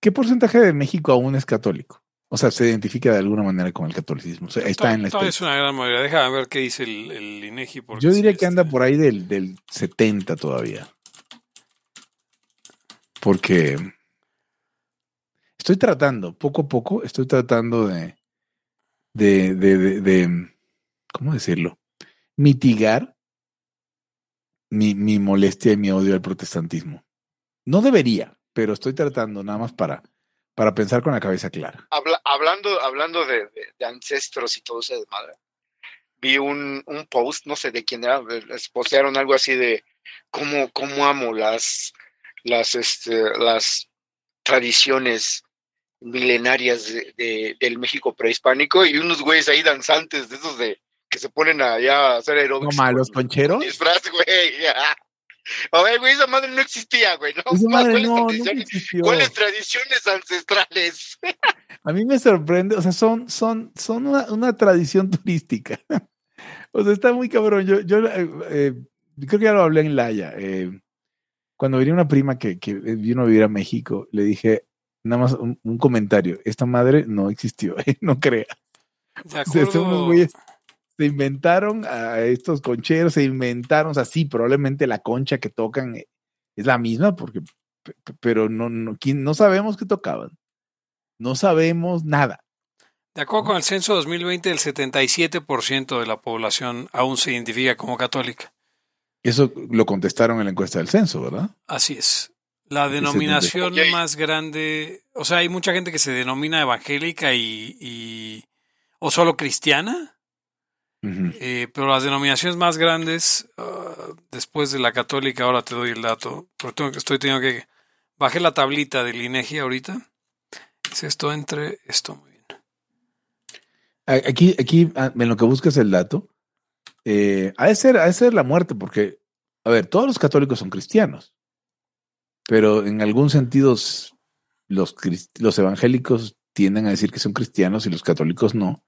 ¿Qué porcentaje de México aún es católico? O sea, se identifica de alguna manera con el catolicismo. está en la es una gran mayoría. Déjame ver qué dice el, INEGI. Yo diría que anda por ahí del, del 70 todavía. Porque estoy tratando, poco a poco, estoy tratando de, de, de, de, ¿cómo decirlo? Mitigar mi, mi molestia y mi odio al protestantismo. No debería, pero estoy tratando nada más para, para pensar con la cabeza clara. hablando hablando de, ancestros y todo eso de madre, vi un, un, post, no sé de quién era, les postearon algo así de cómo, cómo amo las, las, este, las tradiciones milenarias de, del México prehispánico y unos güeyes ahí danzantes de esos de que se ponen allá a hacer aeróbicos. ¿No malos concheros? Disfraz, güey. A ver, güey, esa madre no existía, güey. ¿no? ¿Cuáles, no, tradiciones, ¿Cuáles tradiciones ancestrales? A mí me sorprende, o sea, son, son, son una, tradición turística. O sea, está muy cabrón. Yo, yo eh, eh, creo que ya lo hablé en Laya. Eh, cuando venía una prima que, que, vino a vivir a México, le dije nada más un, comentario. Esta madre no existió, no crea. De acuerdo se inventaron a estos concheros, se inventaron, o sea, sí, probablemente la concha que tocan eh, es la misma, porque, pero no, no, no sabemos qué tocaban. No sabemos nada. De acuerdo con el censo 2020, el 77% de la población aún se identifica como católica. Eso lo contestaron en la encuesta del censo, ¿verdad? Así es. La denominación más grande, o sea, hay mucha gente que se denomina evangélica y o solo cristiana. Eh, pero las denominaciones más grandes, ah, después de la católica, ahora te doy el dato, porque estoy teniendo que... Bajé la tablita del INEGI ahorita. Es esto entre esto, muy bien. Aquí, aquí ah, en lo que buscas el dato, eh, ha, de ser, ha de ser la muerte, porque, a ver, todos los católicos son cristianos, pero en algún sentido los, los evangélicos tienden a decir que son cristianos y los católicos no.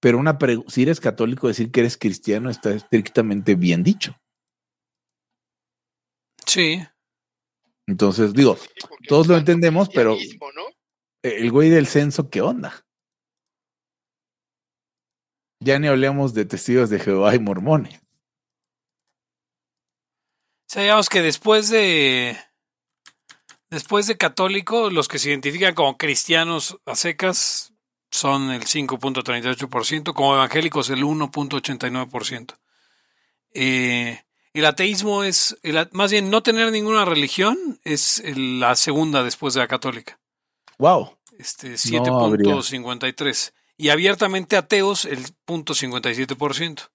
Pero una si eres católico, decir que eres cristiano está estrictamente bien dicho. Sí. Entonces, digo, todos lo entendemos, pero el güey del censo, ¿qué onda? Ya ni hablemos de testigos de Jehová y mormones. Sabíamos que después de después de católico, los que se identifican como cristianos a secas son el 5.38%, como evangélicos el 1.89%. Eh, el ateísmo es, más bien no tener ninguna religión es la segunda después de la católica. Wow. Este 7.53. y abiertamente ateos el 0.57%.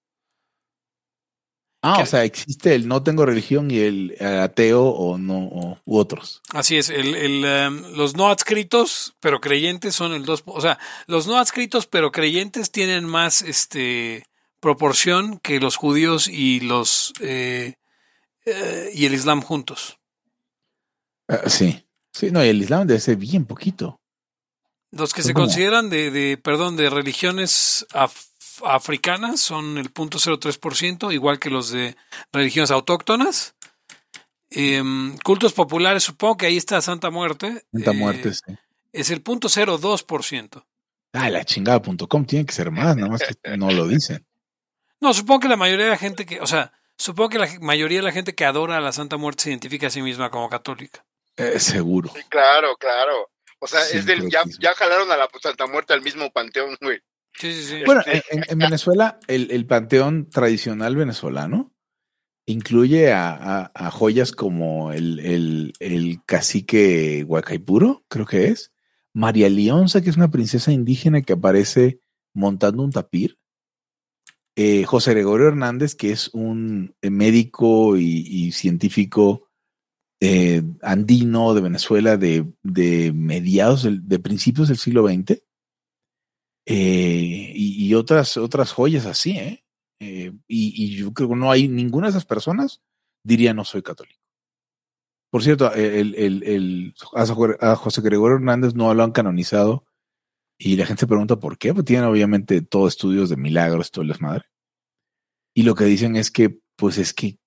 Ah, o sea, existe el no tengo religión y el eh, ateo o no u otros. Así es, el, el, em, los no adscritos pero creyentes son el 2, o sea, los no adscritos pero creyentes tienen más este proporción que los judíos y los eh, eh, y el Islam juntos. Ah, sí, sí, no, y el Islam debe ser bien poquito. Los que se consideran de, de, perdón, de religiones af africanas son el 0.03%, igual que los de religiones autóctonas. Em, cultos populares, supongo que ahí está Santa Muerte. Santa Muerte, eh, sí. Es el 0.02%. Ah, la chingada.com tiene que ser más, nada más que no lo dicen. No, supongo que la mayoría de la gente que, o sea, supongo que la mayoría de la gente que adora a la Santa Muerte se identifica a sí misma como católica. Eh, seguro. claro, claro. O sea, es del, ya, ya jalaron a la Santa Muerte al mismo panteón, güey. Sí, sí, sí. Bueno, este, en, Venezuela, el, panteón tradicional venezolano incluye a, joyas como el, el, el, cacique Huacaipuro, creo que es. María Leonza, que es una princesa indígena que aparece montando un tapir. Eh, José Gregorio Hernández, que es un eh, médico y, científico eh, andino de Venezuela de, mediados, de principios del siglo XX. Y, otras, otras joyas así, ¿eh? y, yo creo que no hay ninguna de esas personas diría no soy católico. Por cierto, el, el, a José Gregorio Hernández no lo han canonizado y la gente se pregunta por qué, pues tienen obviamente todo estudios de milagros, todo es madre. Y lo que dicen es que, pues es que,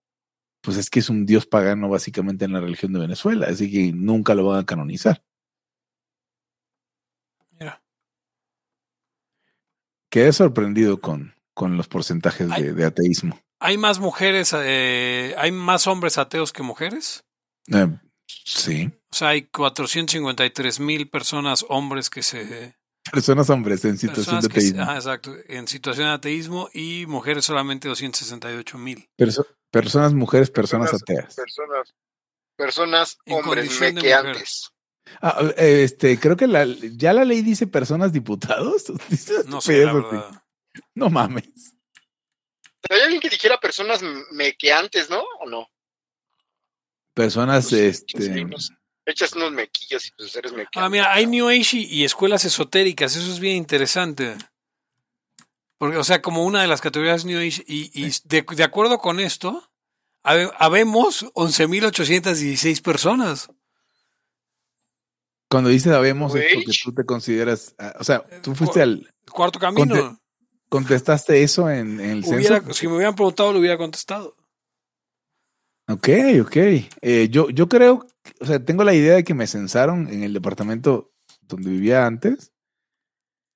pues es que es un dios pagano básicamente en la religión de Venezuela, así que nunca lo van a canonizar. Mira. Quedé sorprendido con, con los porcentajes de, ateísmo. ¿Hay más mujeres, eh, hay más hombres ateos que mujeres? Eh, sí. O sea, hay 453 mil personas, hombres que se Personas hombres en situación de ateísmo. exacto, en situación de ateísmo y mujeres solamente 268 mil. personas, mujeres, personas, ateas. Personas, personas hombres mequeantes. Ah, este, creo que la, ya la ley dice personas diputados. no sé, la verdad. No mames. Hay alguien que dijera personas mequeantes, ¿no? ¿O no? Personas, pues, este echas unos mequillos y pues eres mequillos. Ah, mira, hay New Age y, escuelas esotéricas, eso es bien interesante. Porque, o sea, como una de las categorías New Age, y, de, acuerdo con esto, habemos 11.816 personas. Cuando dices habemos es porque tú te consideras, ah, o sea, tú fuiste al... Cuarto camino. ¿Contestaste eso en, el censo? Si me hubieran preguntado, lo hubiera contestado. Ok, ok. Eh, yo, yo creo, o sea, tengo la idea de que me censaron en el departamento donde vivía antes.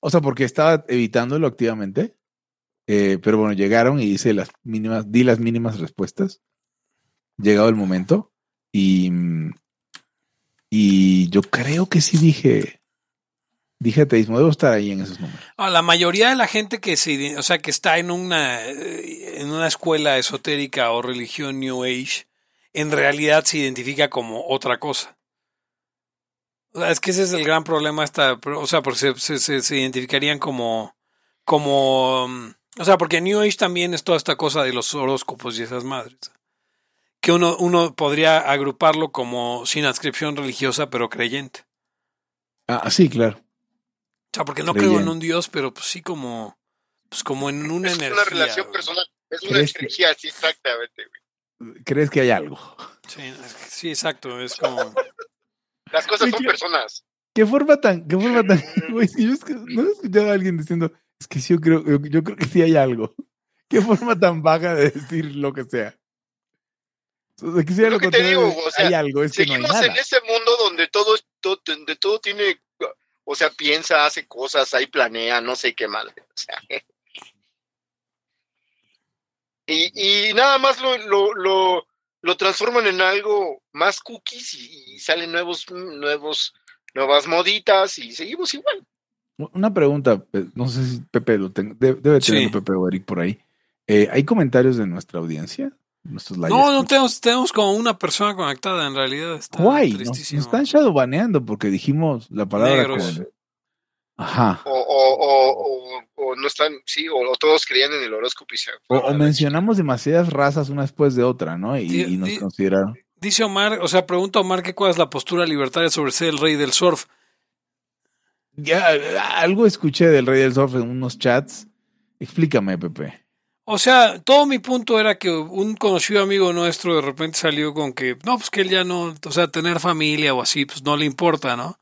O sea, porque estaba evitándolo activamente. Eh, pero bueno, llegaron y hice las mínimas, di las mínimas respuestas. Llegado el momento. Y, y yo creo que sí dije, dije ateísmo, debo estar ahí en esos números. Ah, la mayoría de la gente que se, o sea, que está en una, eh, en una escuela esotérica o religión New Age, en realidad se identifica como otra cosa. es que ese es el gran problema esta, o sea, porque se, se, identificarían como, como, o sea, porque New Age también es toda esta cosa de los horóscopos y esas madres. Que uno, uno podría agruparlo como sin adscripción religiosa, pero creyente. Ah, sí, claro. O sea, porque no creo en un Dios, pero pues sí como, pues como en una energía. Es una relación personal, es una energía, sí, exactamente, ¿Crees que hay algo? Sí, sí, exacto, es como... Las cosas son personas. ¿Qué forma tan, qué forma tan, güey, si yo no he escuchado a alguien diciendo, es que sí, yo creo, yo, creo que sí hay algo. ¿Qué forma tan vaga de decir lo que sea? Lo que te digo, o sea, hay algo, es seguimos en ese mundo donde todo, todo, donde todo tiene o sea, piensa, hace cosas, ahí planea, no sé qué mal. O sea, y, y, nada más lo, lo, lo, lo, transforman en algo más cookies y, salen nuevos, nuevos, nuevas moditas y seguimos igual. Una pregunta, no sé si Pepe lo tenga, debe, tener Pepe o Eric por ahí. Eh, ¿Hay comentarios de nuestra audiencia? No, no tenemos, tenemos como una persona conectada, en realidad. Está Guay, nos, están shadowbaneando porque dijimos la palabra Ajá. O, o, o, no están, sí, o, todos creían en el horóscopo y se o, mencionamos demasiadas razas una después de otra, ¿no? Y, nos consideraron. Dice Omar, o sea, pregunta Omar que cuál es la postura libertaria sobre ser el rey del surf. Ya, algo escuché del rey del surf en unos chats. Explícame, Pepe. O sea, todo mi punto era que un conocido amigo nuestro de repente salió con que, no, pues que él ya no, o sea, tener familia o así, pues no le importa, ¿no?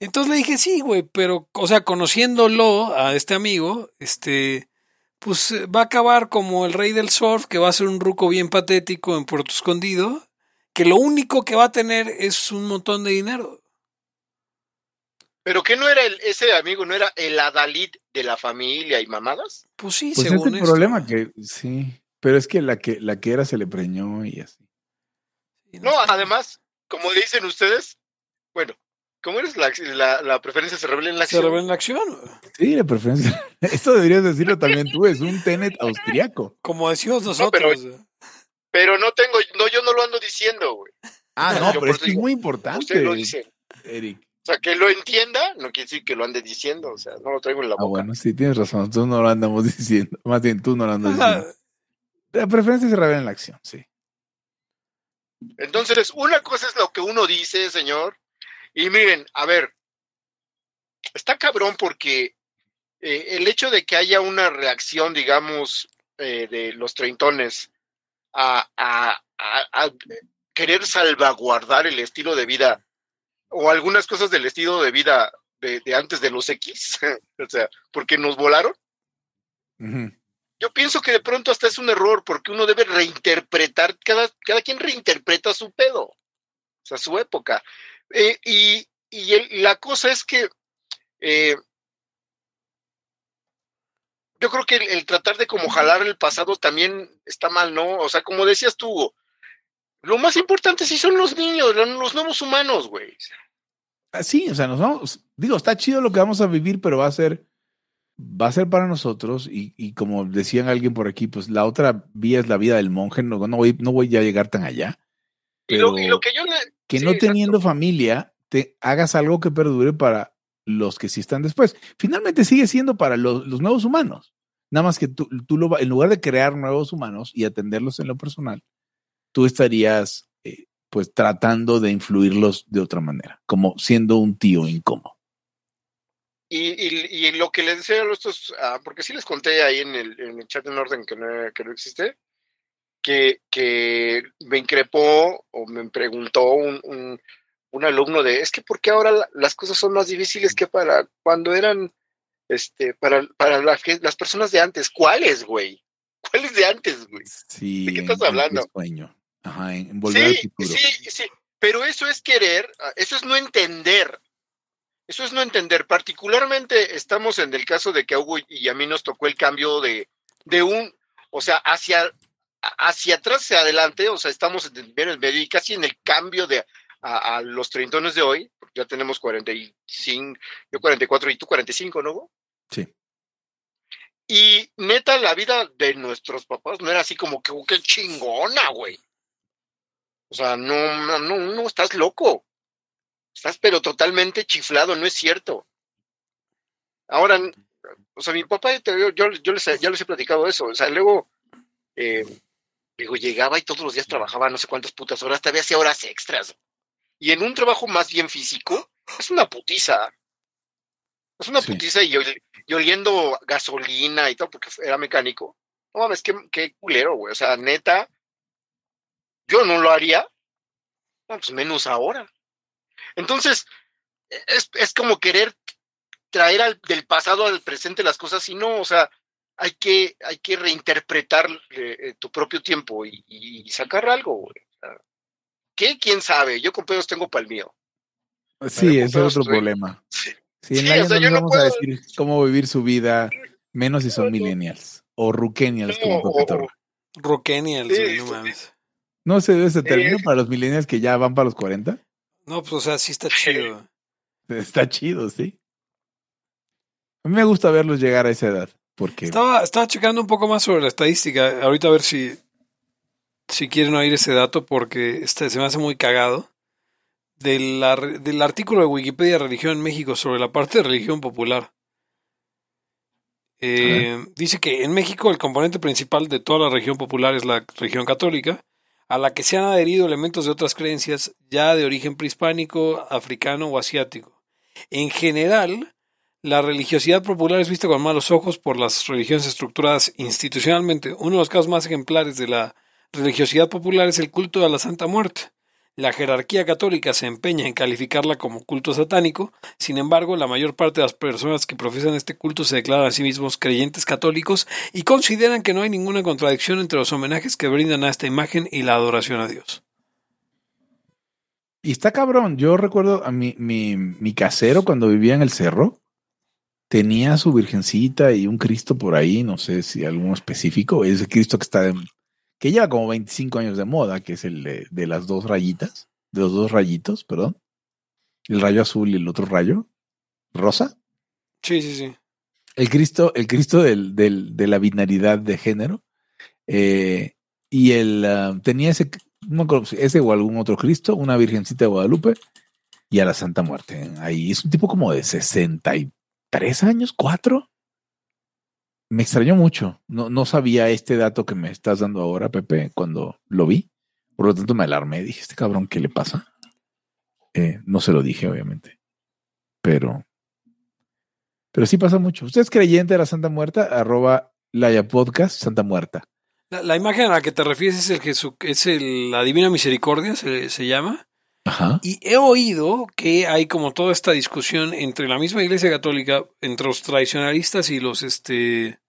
Entonces le dije, sí, güey, pero, o sea, conociéndolo a este amigo, este, pues va a acabar como el rey del surf, que va a ser un ruco bien patético en Puerto Escondido, que lo único que va a tener es un montón de dinero. ¿Pero qué no era el, ese amigo, no era el Adalid de la familia y mamadas? Pues sí, pues según es el problema que, sí, pero es que la que la que era se le preñó y así. No, además, como dicen ustedes, bueno, ¿cómo eres? La, la, preferencia se revela en la acción. Se revela en la acción. Sí, la preferencia. Esto deberías decirlo también tú, es un tenet austriaco. Como decimos nosotros. Pero no tengo, no, yo no lo ando diciendo, güey. Ah, no, pero es muy importante. Usted lo dice. Eric. O sea, que lo entienda, no quiere decir que lo ande diciendo, o sea, no lo traigo en la ah, boca. Ah, bueno, sí, tienes razón, tú no lo andamos diciendo, más bien tú no lo andas diciendo. La preferencia se revela en la acción, sí. Entonces, una cosa es lo que uno dice, señor, y miren, a ver, está cabrón porque eh, el hecho de que haya una reacción, digamos, eh, de los treintones a, a, a, querer salvaguardar el estilo de vida o algunas cosas del estilo de vida de, antes de los X, o sea, porque nos volaron. Yo pienso que de pronto hasta es un error, porque uno debe reinterpretar, cada, cada quien reinterpreta su pedo, o sea, su época. Eh, y, y la cosa es que eh, yo creo que el, tratar de como jalar el pasado también está mal, ¿no? O sea, como decías tú, lo más importante sí son los niños, los nuevos humanos, güey. Ah, sí, o sea, nos vamos, digo, está chido lo que vamos a vivir, pero va a ser, va a ser para nosotros y, como decían alguien por aquí, pues la otra vía es la vida del monje, no, no, voy, no voy ya a llegar tan allá. Pero y lo, que yo Que no teniendo familia, te hagas algo que perdure para los que sí están después. Finalmente sigue siendo para los, nuevos humanos. Nada más que tú, tú lo, en lugar de crear nuevos humanos y atenderlos en lo personal, tú estarías eh, pues tratando de influirlos de otra manera, como siendo un tío incómodo. Y, y, lo que les decía a estos, ah, porque sí les conté ahí en el, en el chat en orden que no, que no existe, que, que, me increpó o me preguntó un, un alumno de, es que ¿por qué ahora las cosas son más difíciles que para cuando eran, este, para, para las, las personas de antes? ¿Cuáles, güey? ¿Cuáles de antes, güey? Sí, ¿De qué estás hablando? Sueño. Ajá, en volver al futuro. Sí, sí, pero eso es querer, ah, eso es no entender. Eso es no entender. Particularmente estamos en el caso de que a Hugo y a mí nos tocó el cambio de, de un, o sea, hacia, hacia atrás, hacia adelante, o sea, estamos en el medio y casi en el cambio de a, los treintones de hoy, porque ya tenemos 45, yo 44 y tú 45, ¿no? Sí. Y neta, la vida de nuestros papás no era así como que, qué chingona, güey. O sea, no, no, no, no, estás loco. Estás pero totalmente chiflado, no es cierto. Ahora, o sea, mi papá, yo, yo, les, ya les he platicado eso. O sea, luego, eh, digo, llegaba y todos los días trabajaba no sé cuántas putas horas, todavía hacía horas extras. Y en un trabajo más bien físico, es una putiza. Es una putiza y, oliendo gasolina y todo, porque era mecánico. No mames, qué, qué culero, güey. O sea, neta, yo no lo haría. pues menos ahora. Entonces, es, es como querer traer al, del pasado al presente las cosas y no, o sea, hay que, hay que reinterpretar eh, eh, tu propio tiempo y, y sacar algo, güey. ¿Qué? ¿Quién sabe? Yo con pedos tengo para el mío. Sí, ese es otro problema. Sí, en la no vamos a decir cómo vivir su vida, menos si son millennials o ruquenials, como Coquetorro. Ruquenials, no mames. No sé, ese término para los millennials que ya van para los 40. No, pues o sea, sí está chido. Está chido, sí. A mí me gusta verlos llegar a esa edad. Porque... Estaba, estaba checando un poco más sobre la estadística. Ahorita a ver si, si quieren oír ese dato porque este, se me hace muy cagado. Del, del artículo de Wikipedia Religión en México sobre la parte de religión popular. Eh, dice que en México el componente principal de toda la religión popular es la religión católica, a la que se han adherido elementos de otras creencias ya de origen prehispánico, africano o asiático. En general, la religiosidad popular es vista con malos ojos por las religiones estructuradas institucionalmente. Uno de los casos más ejemplares de la religiosidad popular es el culto a la Santa Muerte. La jerarquía católica se empeña en calificarla como culto satánico, sin embargo, la mayor parte de las personas que profesan este culto se declaran a sí mismos creyentes católicos y consideran que no hay ninguna contradicción entre los homenajes que brindan a esta imagen y la adoración a Dios. Y está cabrón, yo recuerdo a mi, mi, mi casero cuando vivía en el cerro, tenía su virgencita y un Cristo por ahí, no sé si algún específico, ese Cristo que está que lleva como 25 años de moda, que es el de, las dos rayitas, de los dos rayitos, perdón. El rayo azul y el otro rayo. ¿Rosa? Sí, sí, sí. El Cristo, el Cristo del, del, de la binaridad de género. Eh, y él ah, tenía ese, no ese o algún otro Cristo, una Virgencita de Guadalupe y a la Santa Muerte. Ahí es un tipo como de 63 años, cuatro. Me extrañó mucho. No, no sabía este dato que me estás dando ahora, Pepe, cuando lo vi. Por lo tanto, me alarmé. Dije, este cabrón, ¿qué le pasa? Eh, no se lo dije, obviamente. Pero, pero sí pasa mucho. ¿Usted es creyente de la Santa Muerta? Arroba Laya Podcast Santa Muerta. La, imagen a la que te refieres es el Jesús, es el, la Divina Misericordia, se, se llama. Ajá. Y he oído que hay como toda esta discusión entre la misma Iglesia Católica, entre los tradicionalistas y los este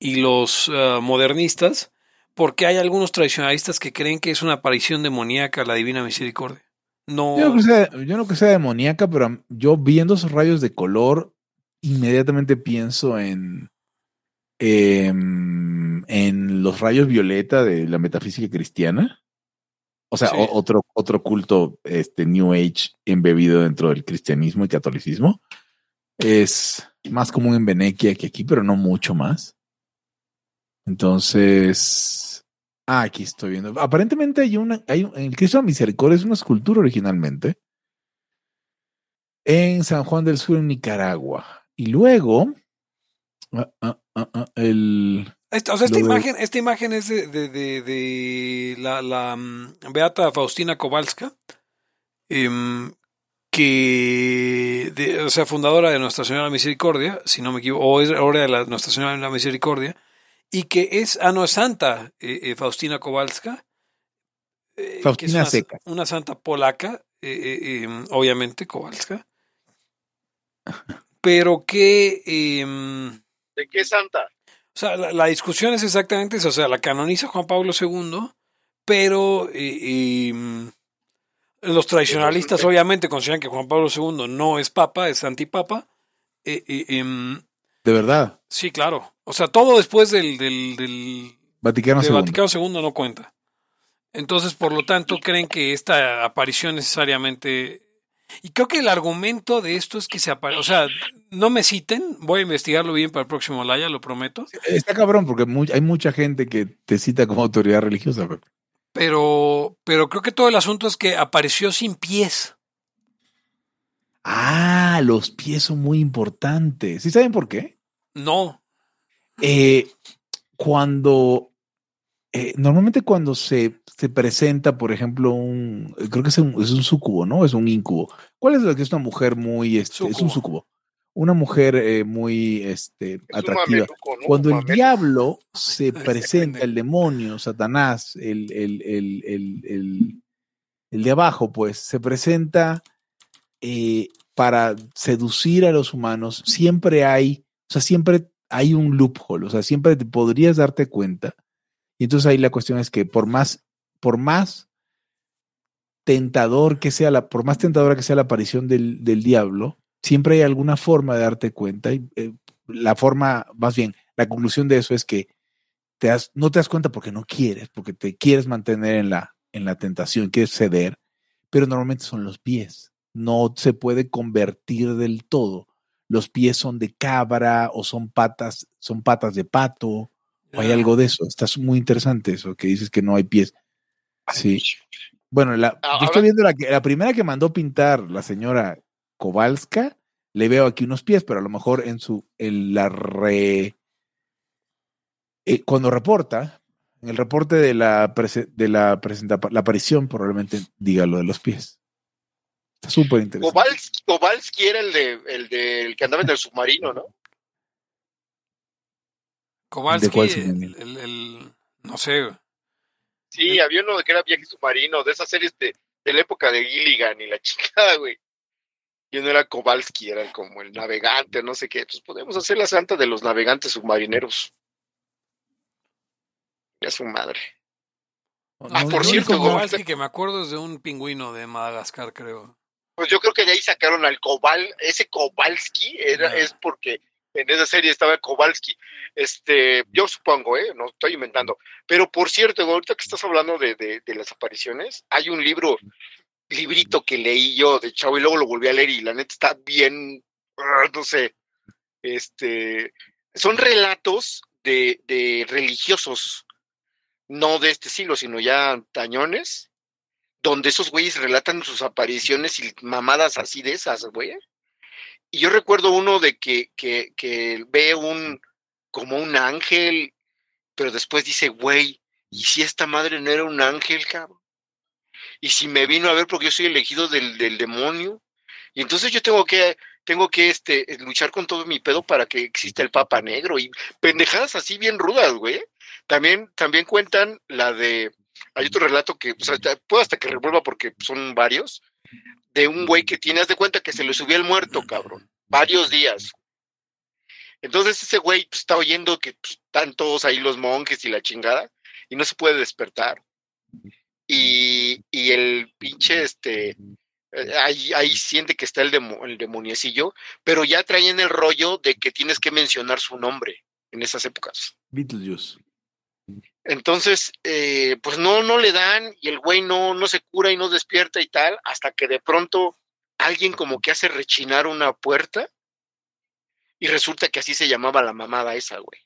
y los ah, modernistas, porque hay algunos tradicionalistas que creen que es una aparición demoníaca la Divina Misericordia. No. Yo no que sea, yo no que sea demoníaca, pero yo viendo esos rayos de color, inmediatamente pienso en, em, en los rayos violeta de la metafísica cristiana. O sea, otro, otro culto este, New Age embebido dentro del cristianismo y catolicismo. Es más común en Venecia que aquí, pero no mucho más. Entonces, ah, aquí estoy viendo. Aparentemente hay una, hay el Cristo de Misericordia es una escultura originalmente en San Juan del Sur, en Nicaragua. Y luego, ah, ah, ah, el, esta, o sea, esta imagen, esta imagen es de, de, la, la, mm, Beata Faustina Kowalska, em, que, o sea, fundadora de Nuestra Señora de la Misericordia, si no me equivoco, o es ahora de la Nuestra Señora de la Misericordia, y que es, ah, no, es santa eh, eh, Faustina Kowalska. Eh, Faustina una, Seca. Una santa polaca, em, obviamente, Kowalska. pero que... Em, ¿De qué santa? O sea, la, discusión es exactamente eso. O sea, la canoniza Juan Pablo II, pero mm, los tradicionalistas obviamente consideran que Juan Pablo II no es papa, es antipapa. Em, ¿De verdad? Sí, claro. O sea, todo después del, del, Vaticano, II. Vaticano II no cuenta. Entonces, por lo tanto, creen que esta aparición necesariamente y creo que el argumento de esto es que se aparece, o sea, no me citen, voy a investigarlo bien para el próximo Laya, lo prometo. Está cabrón porque hay mucha gente que te cita como autoridad religiosa. Pero, pero creo que todo el asunto es que apareció sin pies. Ah, los pies son muy importantes. ¿Sí saben por qué? No. Eh, cuando, eh, normalmente cuando se se presenta, por ejemplo, un, creo que es un, es un sucubo, ¿no? Es un incubo. ¿Cuál es lo que es una mujer muy, este, es un sucubo? Una mujer eh, muy este, atractiva. Cuando el diablo se presenta, el demonio, Satanás, el, el, el, el, de abajo, pues, se presenta eh, para seducir a los humanos, siempre hay, o sea, siempre hay un loophole, o sea, siempre te podrías darte cuenta. Y entonces ahí la cuestión es que por más por más tentador que sea la, por más tentadora que sea la aparición del, diablo, siempre hay alguna forma de darte cuenta. Y, eh, la forma, más bien, la conclusión de eso es que te no te das cuenta porque no quieres, porque te quieres mantener en la, en la tentación, quieres ceder, pero normalmente son los pies. No se puede convertir del todo. Los pies son de cabra o son patas, son patas de pato, o hay algo de eso. Está muy interesante eso, que dices que no hay pies. Sí. Bueno, la, ah, yo estoy viendo la, la primera que mandó pintar la señora Kowalska. Le veo aquí unos pies, pero a lo mejor en su, en la re, eh, cuando reporta, en el reporte de la, de la, presenta, la aparición, probablemente diga lo de los pies. Está súper interesante. Kowalski, era el de, el de que andaba en el submarino, ¿no? Kowalski, el, el, no sé, Sí, había uno que era viaje submarino, de esas series de, de la época de Gilligan y la chica, güey. Y uno era Kowalski, era como el navegante, no sé qué. Pues podemos hacer la santa de los navegantes submarineros. Ya su madre. ah, por cierto, Kowalski, que me acuerdo es de un pingüino de Madagascar, creo. Pues yo creo que de ahí sacaron al Kowal, ese Kowalski era, es porque en esa serie estaba Kowalski. Este, yo supongo, ¿eh? No estoy inventando. Pero por cierto, ahorita que estás hablando de, de, las apariciones, hay un libro, librito que leí yo de chavo y luego lo volví a leer y la neta está bien, ah, no sé, este, son relatos de, de religiosos no de este siglo, sino ya tañones, donde esos güeyes relatan sus apariciones y mamadas así de esas, güey. Y yo recuerdo uno de que, que, ve un, como un ángel, pero después dice, güey, ¿y si esta madre no era un ángel, cabrón? ¿Y si me vino a ver porque yo soy elegido del, del demonio? Y entonces yo tengo que, tengo que este, luchar con todo mi pedo para que exista el Papa Negro y pendejadas así bien rudas, güey. También, también cuentan la de, hay otro relato que, sea, puedo hasta que revuelva porque son varios, de un güey que tienes de cuenta que se le subió el muerto, cabrón, varios días. Entonces ese güey pues, está oyendo que pues, están todos ahí los monjes y la chingada y no se puede despertar. Y, y el pinche, este, eh, ahí, siente que está el, demo, demoniecillo, pero ya traen el rollo de que tienes que mencionar su nombre en esas épocas. Beetlejuice. Entonces, eh, pues no, no le dan y el güey no, no se cura y no despierta y tal, hasta que de pronto alguien como que hace rechinar una puerta y resulta que así se llamaba la mamada esa, güey.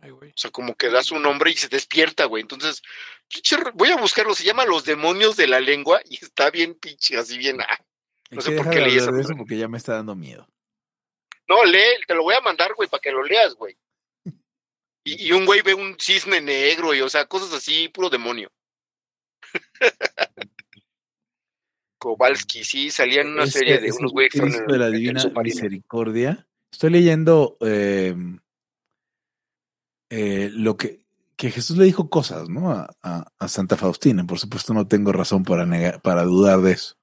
O sea, como que da su nombre y se despierta, güey. Entonces, voy a buscarlo, se llama Los demonios de la lengua y está bien pinche, así bien. Ah, no sé por qué leí eso. Porque ya me está dando miedo. No, lee, te lo voy a mandar, güey, para que lo leas, güey. Y, un güey ve un cisne negro y, o sea, cosas así, puro demonio. Kowalski, sí, salía en una serie de unos güeyes de la Divina Misericordia. Estoy leyendo eh, eh, lo que, que Jesús le dijo cosas, ¿no? A, Santa Faustina. Por supuesto, no tengo razón para, negar, para dudar de eso.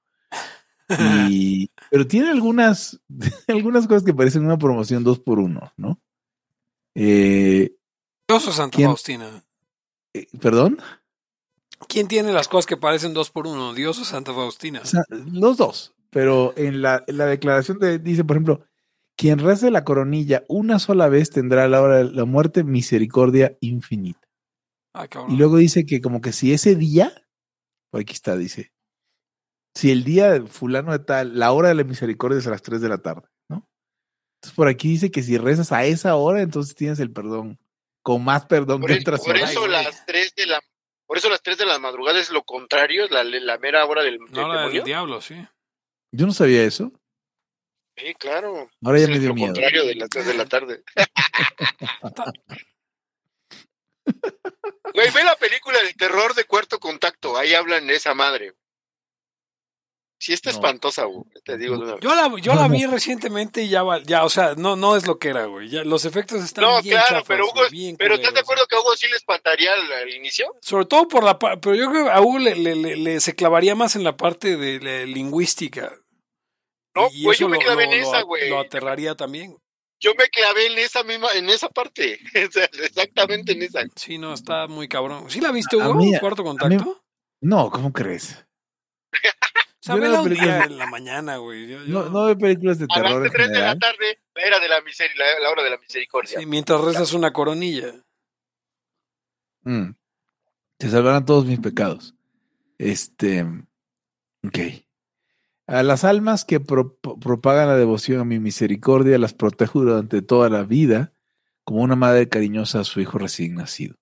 Y, pero tiene algunas, algunas cosas que parecen una promoción dos por uno, ¿no? Eh, Dios o Santa Faustina. Eh, ¿Perdón? ¿Quién tiene las cosas que parecen dos por uno? ¿Dios o Santa Faustina? los dos. Pero en la, en la declaración de, dice, por ejemplo, quien rece la coronilla una sola vez tendrá a la hora de la muerte misericordia infinita. y luego dice que como que si ese día, por aquí está, dice, si el día de fulano de tal, la hora de la misericordia es a las 3 de la tarde, ¿no? Entonces por aquí dice que si rezas a esa hora, entonces tienes el perdón, con más perdón por que entras Por eso las 3 de la por eso las 3 de la madrugada es lo contrario, es la, la mera hora del, no, la del diablo, sí. Yo no sabía eso. Sí, claro. Ahora ya me dio miedo. contrario de las 3 de la tarde. Güey, ve la película del terror de cuarto contacto. Ahí hablan de esa madre. Sí, está espantosa, güey. Te digo de Yo la, yo la vi recientemente y ya, ya, o sea, no, no es lo que era, güey. Ya, los efectos están no, bien claro, pero Hugo, pero ¿estás de acuerdo que a Hugo sí le espantaría al, inicio? Sobre todo por la pero yo creo que a Hugo le, le, le, se clavaría más en la parte de lingüística. No, pues yo me clavé en esa, güey. Lo aterraría también. Yo me clavé en esa misma, en esa parte. exactamente en esa. Sí, no, está muy cabrón. ¿Sí la viste, Hugo? ¿Un cuarto contacto? no, ¿cómo crees? Día en la mañana, güey. no, no veo películas de terror. A las 3 de la tarde, era de la, la, hora de la misericordia. Sí, mientras rezas una coronilla. Mm. Te salvarán todos mis pecados. Este. Ok. A las almas que propagan la devoción a mi misericordia las protejo durante toda la vida, como una madre cariñosa a su hijo recién nacido.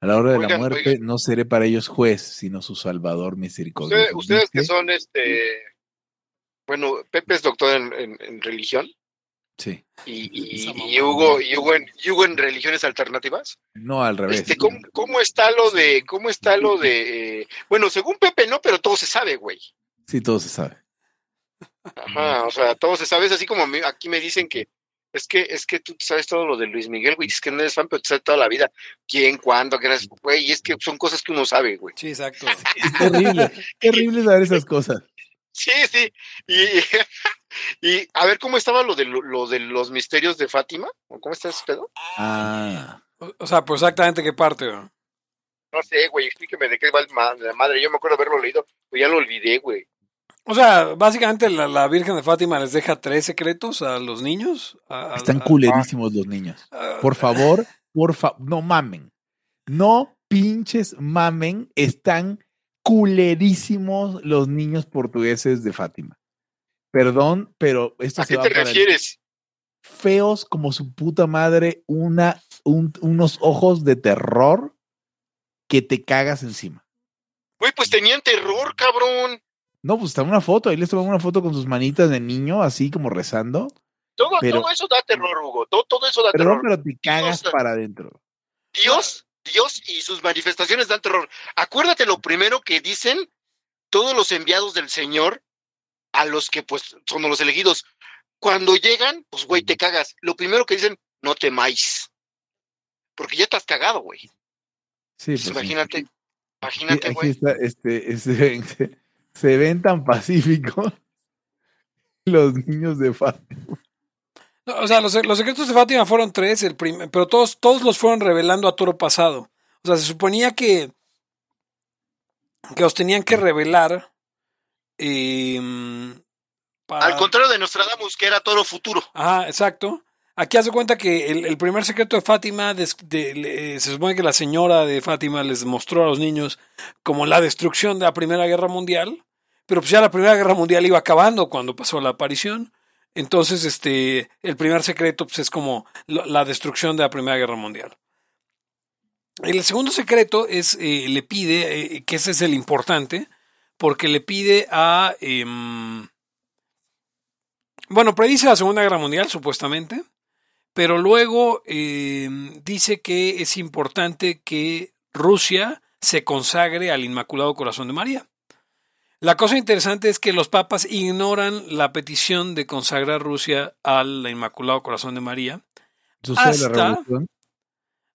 A la hora de la muerte no seré para ellos juez, sino su salvador misericordioso. Ustedes, que son este, bueno, Pepe es doctor en, religión. Sí. Y, Hugo, y Hugo, en, religiones alternativas. No, al revés. Este, ¿cómo, está lo de, cómo está lo de, eh, bueno, según Pepe no, pero todo se sabe, güey. Sí, todo se sabe. Ajá, o sea, todo se sabe, es así como aquí me dicen que es que es que tú sabes todo lo de Luis Miguel, güey, es que no eres fan, pero tú sabes toda la vida, quién, cuándo, qué eres, güey, y es que son cosas que uno sabe, güey. Sí, exacto. es terrible, terrible saber esas cosas. Sí, sí, y, y a ver cómo estaba lo de lo, de los misterios de Fátima, ¿cómo está ese pedo? Ah. O, sea, pues exactamente qué parte, güey. No sé, güey, explíqueme de qué va la madre. Yo me acuerdo haberlo leído, pero ya lo olvidé, güey. O sea, básicamente la, Virgen de Fátima les deja tres secretos a los niños. Están culerísimos los niños. Por favor, por favor, no mamen. No pinches mamen. Están culerísimos los niños portugueses de Fátima. Perdón, pero esto ¿A qué te refieres? Feos como su puta madre, una, unos ojos de terror que te cagas encima. Güey, pues tenían terror, cabrón. No, pues está una foto, ahí les tomó una foto con sus manitas de niño, así como rezando. Todo, todo eso da terror, Hugo. Todo, todo eso da terror. Pero te cagas para adentro. Dios, Dios y sus manifestaciones dan terror. Acuérdate lo primero que dicen todos los enviados del Señor a los que pues son los elegidos. Cuando llegan, pues güey, te cagas. Lo primero que dicen, no temáis. Porque ya estás cagado, güey. Sí, pues, imagínate. Imagínate, güey. Este, este, se ven tan pacíficos los niños de Fátima. o sea, los, secretos de Fátima fueron tres, el pero todos, todos los fueron revelando a toro pasado. O sea, se suponía que, que los tenían que revelar. Em, Al contrario de Nostradamus, que era toro futuro. Ajá, exacto. Aquí hace cuenta que el, primer secreto de Fátima, se supone que la señora de Fátima les mostró a los niños como la destrucción de la Primera Guerra Mundial, pero pues ya la Primera Guerra Mundial iba acabando cuando pasó la aparición. Entonces, este, el primer secreto pues, es como la destrucción de la Primera Guerra Mundial. El segundo secreto es, eh, le pide, eh, que ese es el importante, porque le pide a... Em, bueno, predice la Segunda Guerra Mundial, supuestamente, pero luego em, dice que es importante que Rusia se consagre al Inmaculado Corazón de María. La cosa interesante es que los papas ignoran la petición de consagrar Rusia al Inmaculado Corazón de María. Hasta,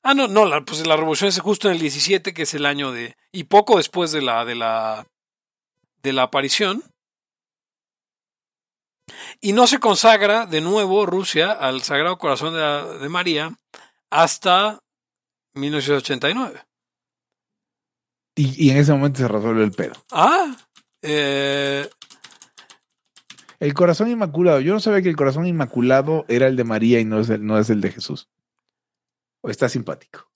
Ah, no, no, la, pues la revolución es justo en el 17, que es el año de. y poco después de la, de la, de la aparición. Y no se consagra de nuevo Rusia al Sagrado Corazón de, de María hasta 1989. Y, y, en ese momento se resuelve el pedo. Ah, eh, el corazón inmaculado. Yo no sabía que el corazón inmaculado era el de María y no es el, no es el de Jesús o está simpático.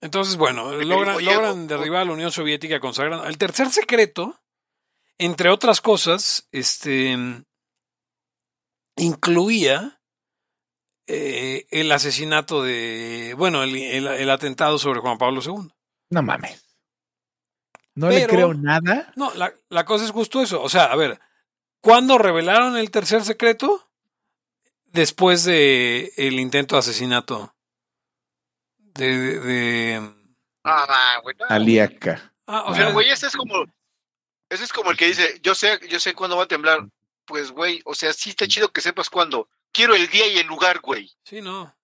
Entonces, bueno, logran, derribar a la Unión Soviética consagrando. El tercer secreto, entre otras cosas, este incluía eh, el asesinato de, bueno, el, atentado sobre Juan Pablo II. No mames. No le creo nada. No, la, la cosa es justo eso. O sea, a ver, ¿cuándo revelaron el tercer secreto? después de el intento de asesinato de, de, ah, güey, Aliaca. Ah, o sea, güey, ese es como ese es como el que dice, yo sé, yo sé cuándo va a temblar. Pues, güey, o sea, sí está chido que sepas cuándo. Quiero el día y el lugar, güey. Sí, no. O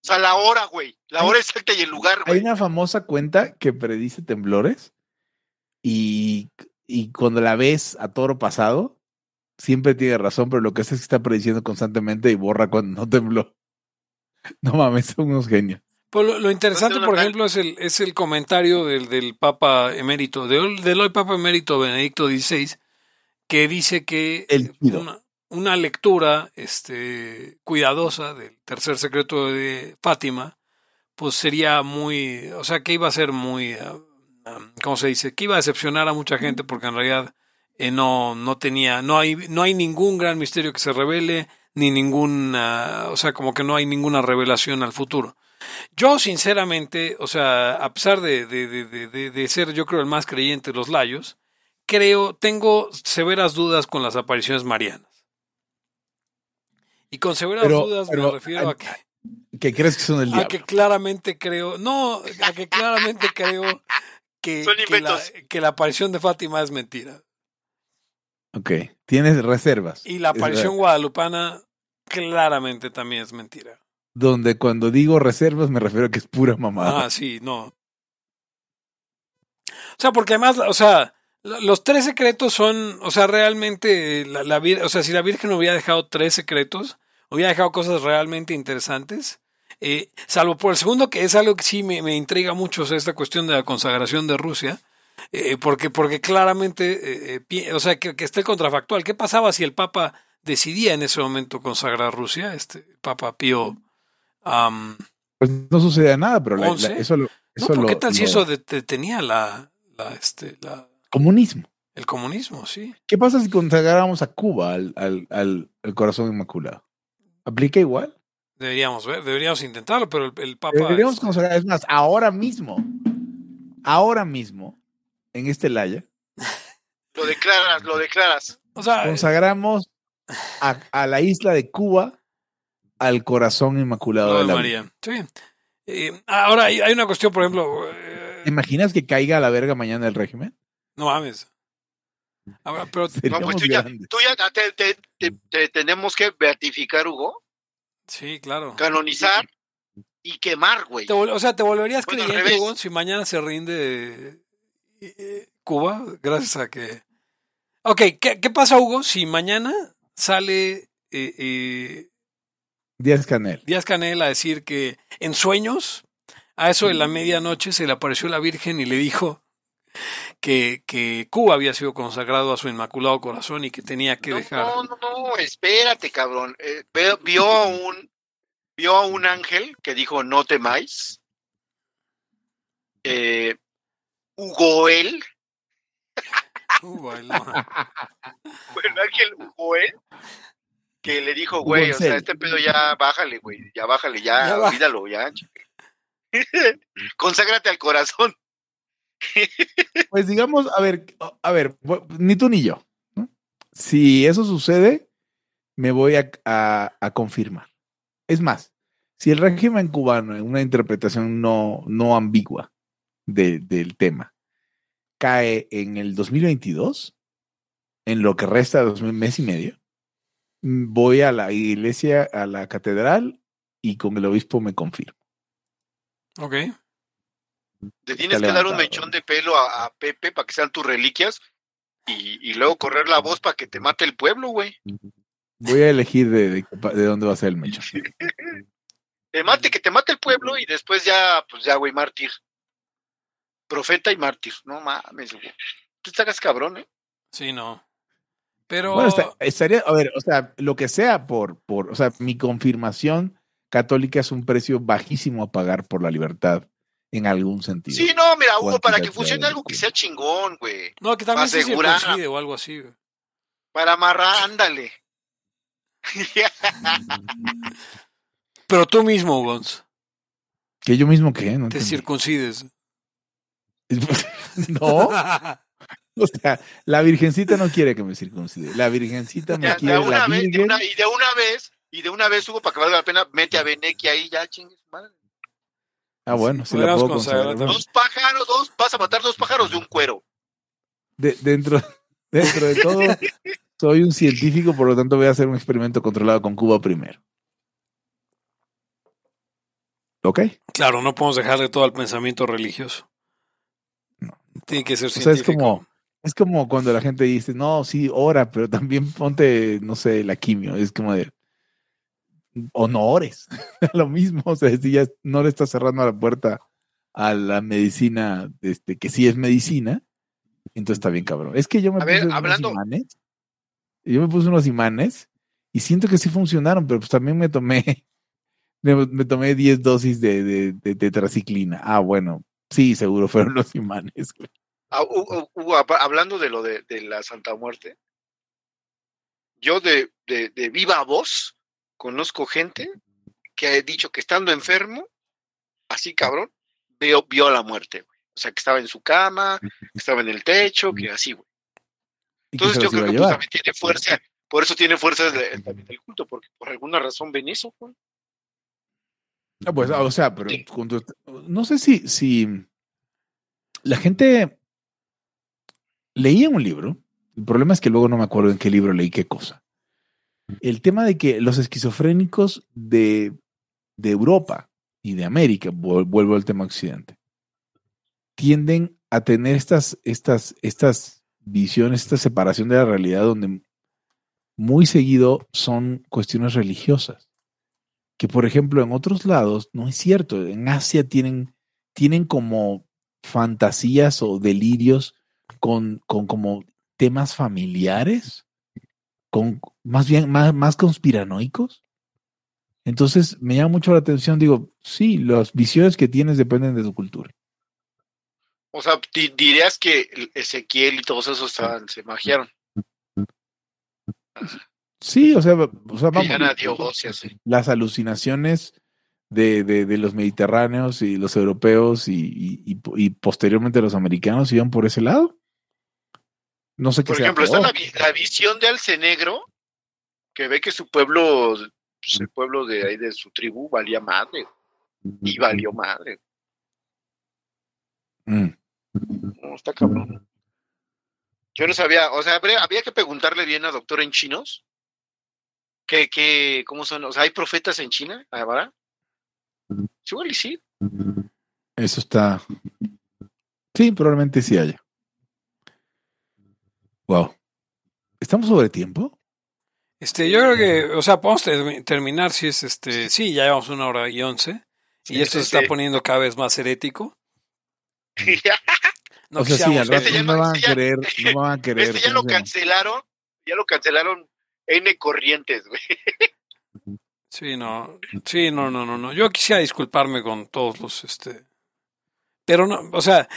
sea, la hora, güey. La hora exacta y el lugar, güey. Hay una famosa cuenta que predice temblores y, y cuando la ves a toro pasado, siempre tiene razón, pero lo que hace es que está prediciendo constantemente y borra cuando no tembló. No mames, son unos genios. Pues lo, interesante, por ejemplo, es el, es el comentario del, del Papa emérito, del, del, hoy Papa emérito Benedicto XVI, que dice que una, una, lectura este, cuidadosa del tercer secreto de Fátima, pues sería muy, o sea, que iba a ser muy, ah, ¿cómo se dice? Que iba a decepcionar a mucha gente porque en realidad eh, no, no tenía, no hay, no hay ningún gran misterio que se revele, ni ninguna, o sea, como que no hay ninguna revelación al futuro. Yo, sinceramente, o sea, a pesar de, de, de, ser, yo creo, el más creyente de los layos, creo, tengo severas dudas con las apariciones marianas. Y con severas dudas me refiero a, que. ¿Que crees que son el diablo? A que claramente creo. No, a que claramente creo que, que la aparición de Fátima es mentira. Ok, tienes reservas. Y la aparición guadalupana claramente también es mentira. Donde cuando digo reservas me refiero a que es pura mamada. Ah, sí, no. O sea, porque además, o sea, los tres secretos son, o sea, realmente, la, la, o sea, si la Virgen hubiera dejado tres secretos, hubiera dejado cosas realmente interesantes. Eh, salvo por el segundo, que es algo que sí me, me intriga mucho, o sea, esta cuestión de la consagración de Rusia. Eh, porque, porque claramente, eh, eh, o sea, que, que, esté contrafactual. ¿Qué pasaba si el Papa decidía en ese momento consagrar Rusia, este Papa Pío? pues no sucedía nada, pero eso lo... Eso no, ¿Qué tal si eso detenía la, la, este, la... Comunismo. El comunismo, sí. ¿Qué pasa si consagráramos a Cuba al, al, al, corazón inmaculado? ¿Aplica igual? Deberíamos ver, deberíamos intentarlo, pero el, el Papa. Deberíamos consagrar, es más, ahora mismo, ahora mismo, en este Laya. lo declaras, lo declaras. O sea, consagramos a, la isla de Cuba al corazón inmaculado de, la María. Sí. Eh, ahora hay, una cuestión, por ejemplo. Eh, ¿Te imaginas que caiga a la verga mañana el régimen? No mames. Ahora, pero no, pues tú ya, tú ya te, tenemos que beatificar, Hugo. Sí, claro. Canonizar y quemar, güey. O sea, ¿te volverías creyente, Hugo, si mañana se rinde eh, Cuba? Gracias a que... Ok, ¿qué, qué pasa, Hugo, si mañana sale... Eh, eh, Díaz Canel. Díaz Canel a decir que en sueños, a eso de la medianoche, se le apareció la Virgen y le dijo que, que, Cuba había sido consagrado a su inmaculado corazón y que tenía que dejar. No, no, no, espérate, cabrón. Eh, vio, a un, vio a un ángel que dijo no temáis. Eh, Hugoel. Hugoel, bueno, ángel Hugoel. Que le dijo, güey, o sea, este pedo ya bájale, güey, ya bájale, ya, ya olvídalo, ya. Conságrate al corazón. Pues digamos, a ver, a ver, ni tú ni yo. Si eso sucede, me voy a, confirmar. Es más, si el régimen cubano, en una interpretación no, no ambigua del tema, cae en el 2022, en lo que resta de dos mes y medio, voy a la iglesia, a la catedral y con el obispo me confirmo. Ok. Te tienes que dar un mechón de pelo a, Pepe para que sean tus reliquias y, luego correr la voz para que te mate el pueblo, güey. Voy a elegir de, de, dónde va a ser el mechón. te mate, que te mate el pueblo y después ya, pues ya, güey, mártir. Profeta y mártir. No mames, güey. Tú estás cabrón, ¿eh? Sí, no. Pero. Bueno, estaría, a ver, o sea, lo que sea por, por, o sea, mi confirmación católica es un precio bajísimo a pagar por la libertad en algún sentido. Sí, no, mira, Hugo, para que funcione algo que sea chingón, güey. No, que también se circuncide o algo así, güey. Para amarrar, ándale. Pero tú mismo, Gons. ¿Que yo mismo qué? No te circuncides. no. O sea, la virgencita no quiere que me circuncide. La virgencita me quiere la y de una vez, y de una vez, Hugo, para que valga la pena, mete a Benequi ahí, ya chingues, madre. Ah, bueno, si la puedo Dos pájaros, dos, vas a matar dos pájaros de un cuero. dentro, dentro de todo, soy un científico, por lo tanto voy a hacer un experimento controlado con Cuba primero. ¿Ok? Claro, no podemos dejarle todo al pensamiento religioso. Tiene que ser científico. es como, es como cuando la gente dice, no, sí, ora, pero también ponte, no sé, la quimio. Es como de, honores, lo mismo, o sea, si ya no le está cerrando la puerta a la medicina, este, que sí es medicina, entonces está bien cabrón. Es que yo me puse unos imanes, yo me puse unos imanes y siento que sí funcionaron, pero pues también me tomé, me, tomé 10 dosis de, tetraciclina. Ah, bueno, sí, seguro fueron los imanes. Ah, hablando de lo de, la Santa Muerte, yo de, de viva voz, conozco gente que ha dicho que estando enfermo, así cabrón, vio, vio la muerte, O sea, que estaba en su cama, que estaba en el techo, que así, güey. Entonces yo creo que pues, también tiene fuerza, por eso tiene fuerza también el culto, porque por alguna razón ven eso, güey. Ah, pues, o sea, pero no sé si, si la gente leía un libro, el problema es que luego no me acuerdo en qué libro leí qué cosa el tema de que los esquizofrénicos de, Europa y de América, vuelvo al tema occidente, tienden a tener estas, estas, estas visiones, esta separación de la realidad donde muy seguido son cuestiones religiosas. Que por ejemplo en otros lados no es cierto. En Asia tienen, tienen como fantasías o delirios con, con como temas familiares con más bien más, más conspiranoicos. Entonces me llama mucho la atención, digo, sí, las visiones que tienes dependen de tu cultura. O sea, dirías que Ezequiel y todos esos estaban, se magiaron. Sí, o sea, o sea vamos, las alucinaciones de, de, los mediterráneos y los europeos y, y, posteriormente los americanos iban por ese lado. No sé qué Por ejemplo, está la, la, visión de Alce Negro, que ve que su pueblo, pues, el pueblo de ahí de su tribu, valía madre. Y valió madre. Mm. No, está cabrón. Yo no sabía, o sea, habría, había que preguntarle bien a doctor en chinos. ¿Qué, qué, ¿Cómo son? O sea, ¿hay profetas en China ahora? Sí, sí. Eso está. Sí, probablemente sí haya. Wow. ¿Estamos sobre tiempo? Este, yo creo que, o sea, podemos terminar si es este, sí, ya llevamos una hora y once, y esto se está poniendo cada vez más herético. no o sea, sí, este no, van a este querer, no van a querer. Este ya lo cancelaron, ya lo cancelaron N corrientes, güey. Sí, no, sí, no, no, no, no. Yo quisiera disculparme con todos los, este, pero no, o sea,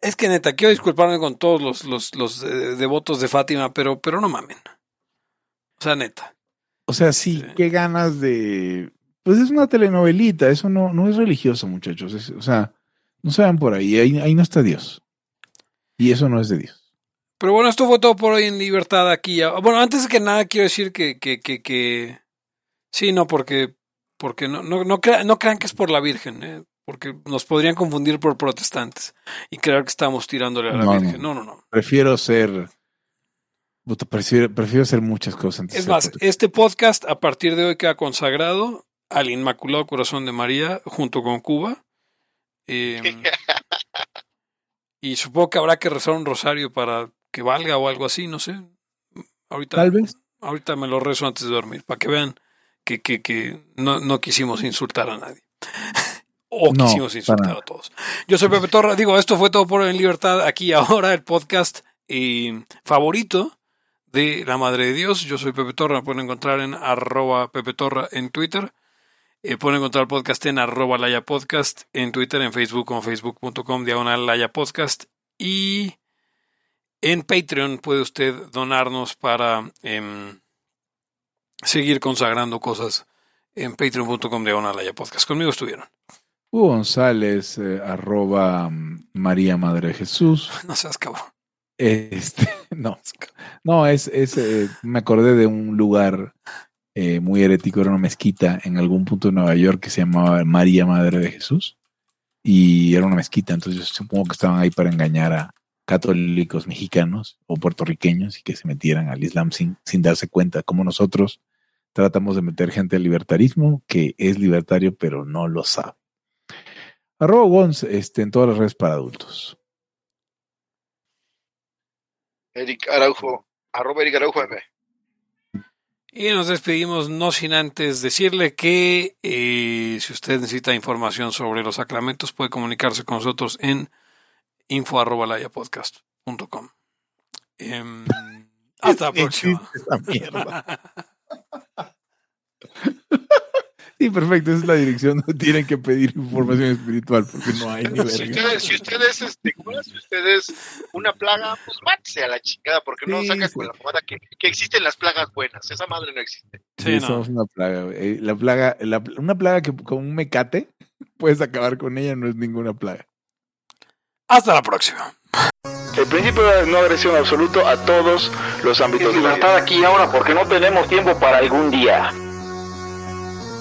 es que neta, quiero disculparme con todos los, los, los eh, devotos de Fátima, pero, pero no mamen. O sea, neta. O sea, sí, qué ganas de. Pues es una telenovelita, eso no, no es religioso, muchachos. o sea, no se van por ahí, ahí, ahí no está Dios. Y eso no es de Dios. Pero bueno, esto fue todo por hoy en libertad aquí. Bueno, antes de que nada quiero decir que, que, que, que... sí, no, porque, porque no, no, no, no crean que es por la Virgen. ¿eh? porque nos podrían confundir por protestantes y creer que estamos tirándole a la Virgen. No, no, no. Prefiero ser. Prefiero, prefiero ser muchas cosas. es más, este podcast a partir de hoy queda consagrado al Inmaculado Corazón de María junto con Cuba. Em, y supongo que habrá que rezar un rosario para que valga o algo así, no sé. Ahorita, Tal vez. Ahorita me lo rezo antes de dormir, para que vean que, que, que no, no quisimos insultar a nadie. o quisimos insultar a todos. Yo soy Pepe Torra, digo, esto fue todo por En Libertad, aquí ahora, el podcast eh, favorito de la Madre de Dios. Yo soy Pepe Torra, me pueden encontrar en arroba Pepe Torra en Twitter. Eh, pueden encontrar el podcast en arroba Laya Podcast en Twitter, en Facebook como facebook.com diagonal Laya Podcast y en Patreon puede usted donarnos para em, seguir consagrando cosas en patreon.com diagonal Laya Podcast. Conmigo estuvieron. Hugo González, eh, arroba María Madre Jesús. No seas cabrón. Este, no, no, es, es eh, me acordé de un lugar eh, muy herético, era una mezquita en algún punto de Nueva York que se llamaba María Madre de Jesús. Y era una mezquita, entonces supongo que estaban ahí para engañar a católicos mexicanos o puertorriqueños y que se metieran al Islam sin, darse cuenta, como nosotros tratamos de meter gente al libertarismo que es libertario pero no lo sabe. Arroba Wons este, en todas las redes para adultos. Eric Araujo, arroba Eric Araujo M. Y nos despedimos no sin antes decirle que eh, si usted necesita información sobre los sacramentos puede comunicarse con nosotros en info arroba em, hasta la próxima. Sí, perfecto, esa es la dirección donde tienen que pedir información espiritual, porque no hay ni si ustedes, si ustedes, este, si ustedes una plaga, pues mátese a la chingada, porque no saca con la moda que, que, existen las plagas buenas. Esa madre no existe. Sí, somos una plaga. La plaga, una plaga que con un mecate puedes acabar con ella, no es ninguna plaga. Hasta la próxima. El principio de no agresión absoluto a todos los ámbitos. de libertad aquí ahora porque no tenemos tiempo para algún día.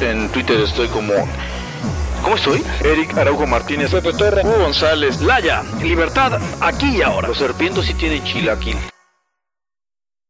en Twitter estoy como... ¿Cómo estoy? Eric Araujo Martínez, Pepe Hugo González, Laya, Libertad, aquí y ahora. Los serpientes sí tienen chilaquil.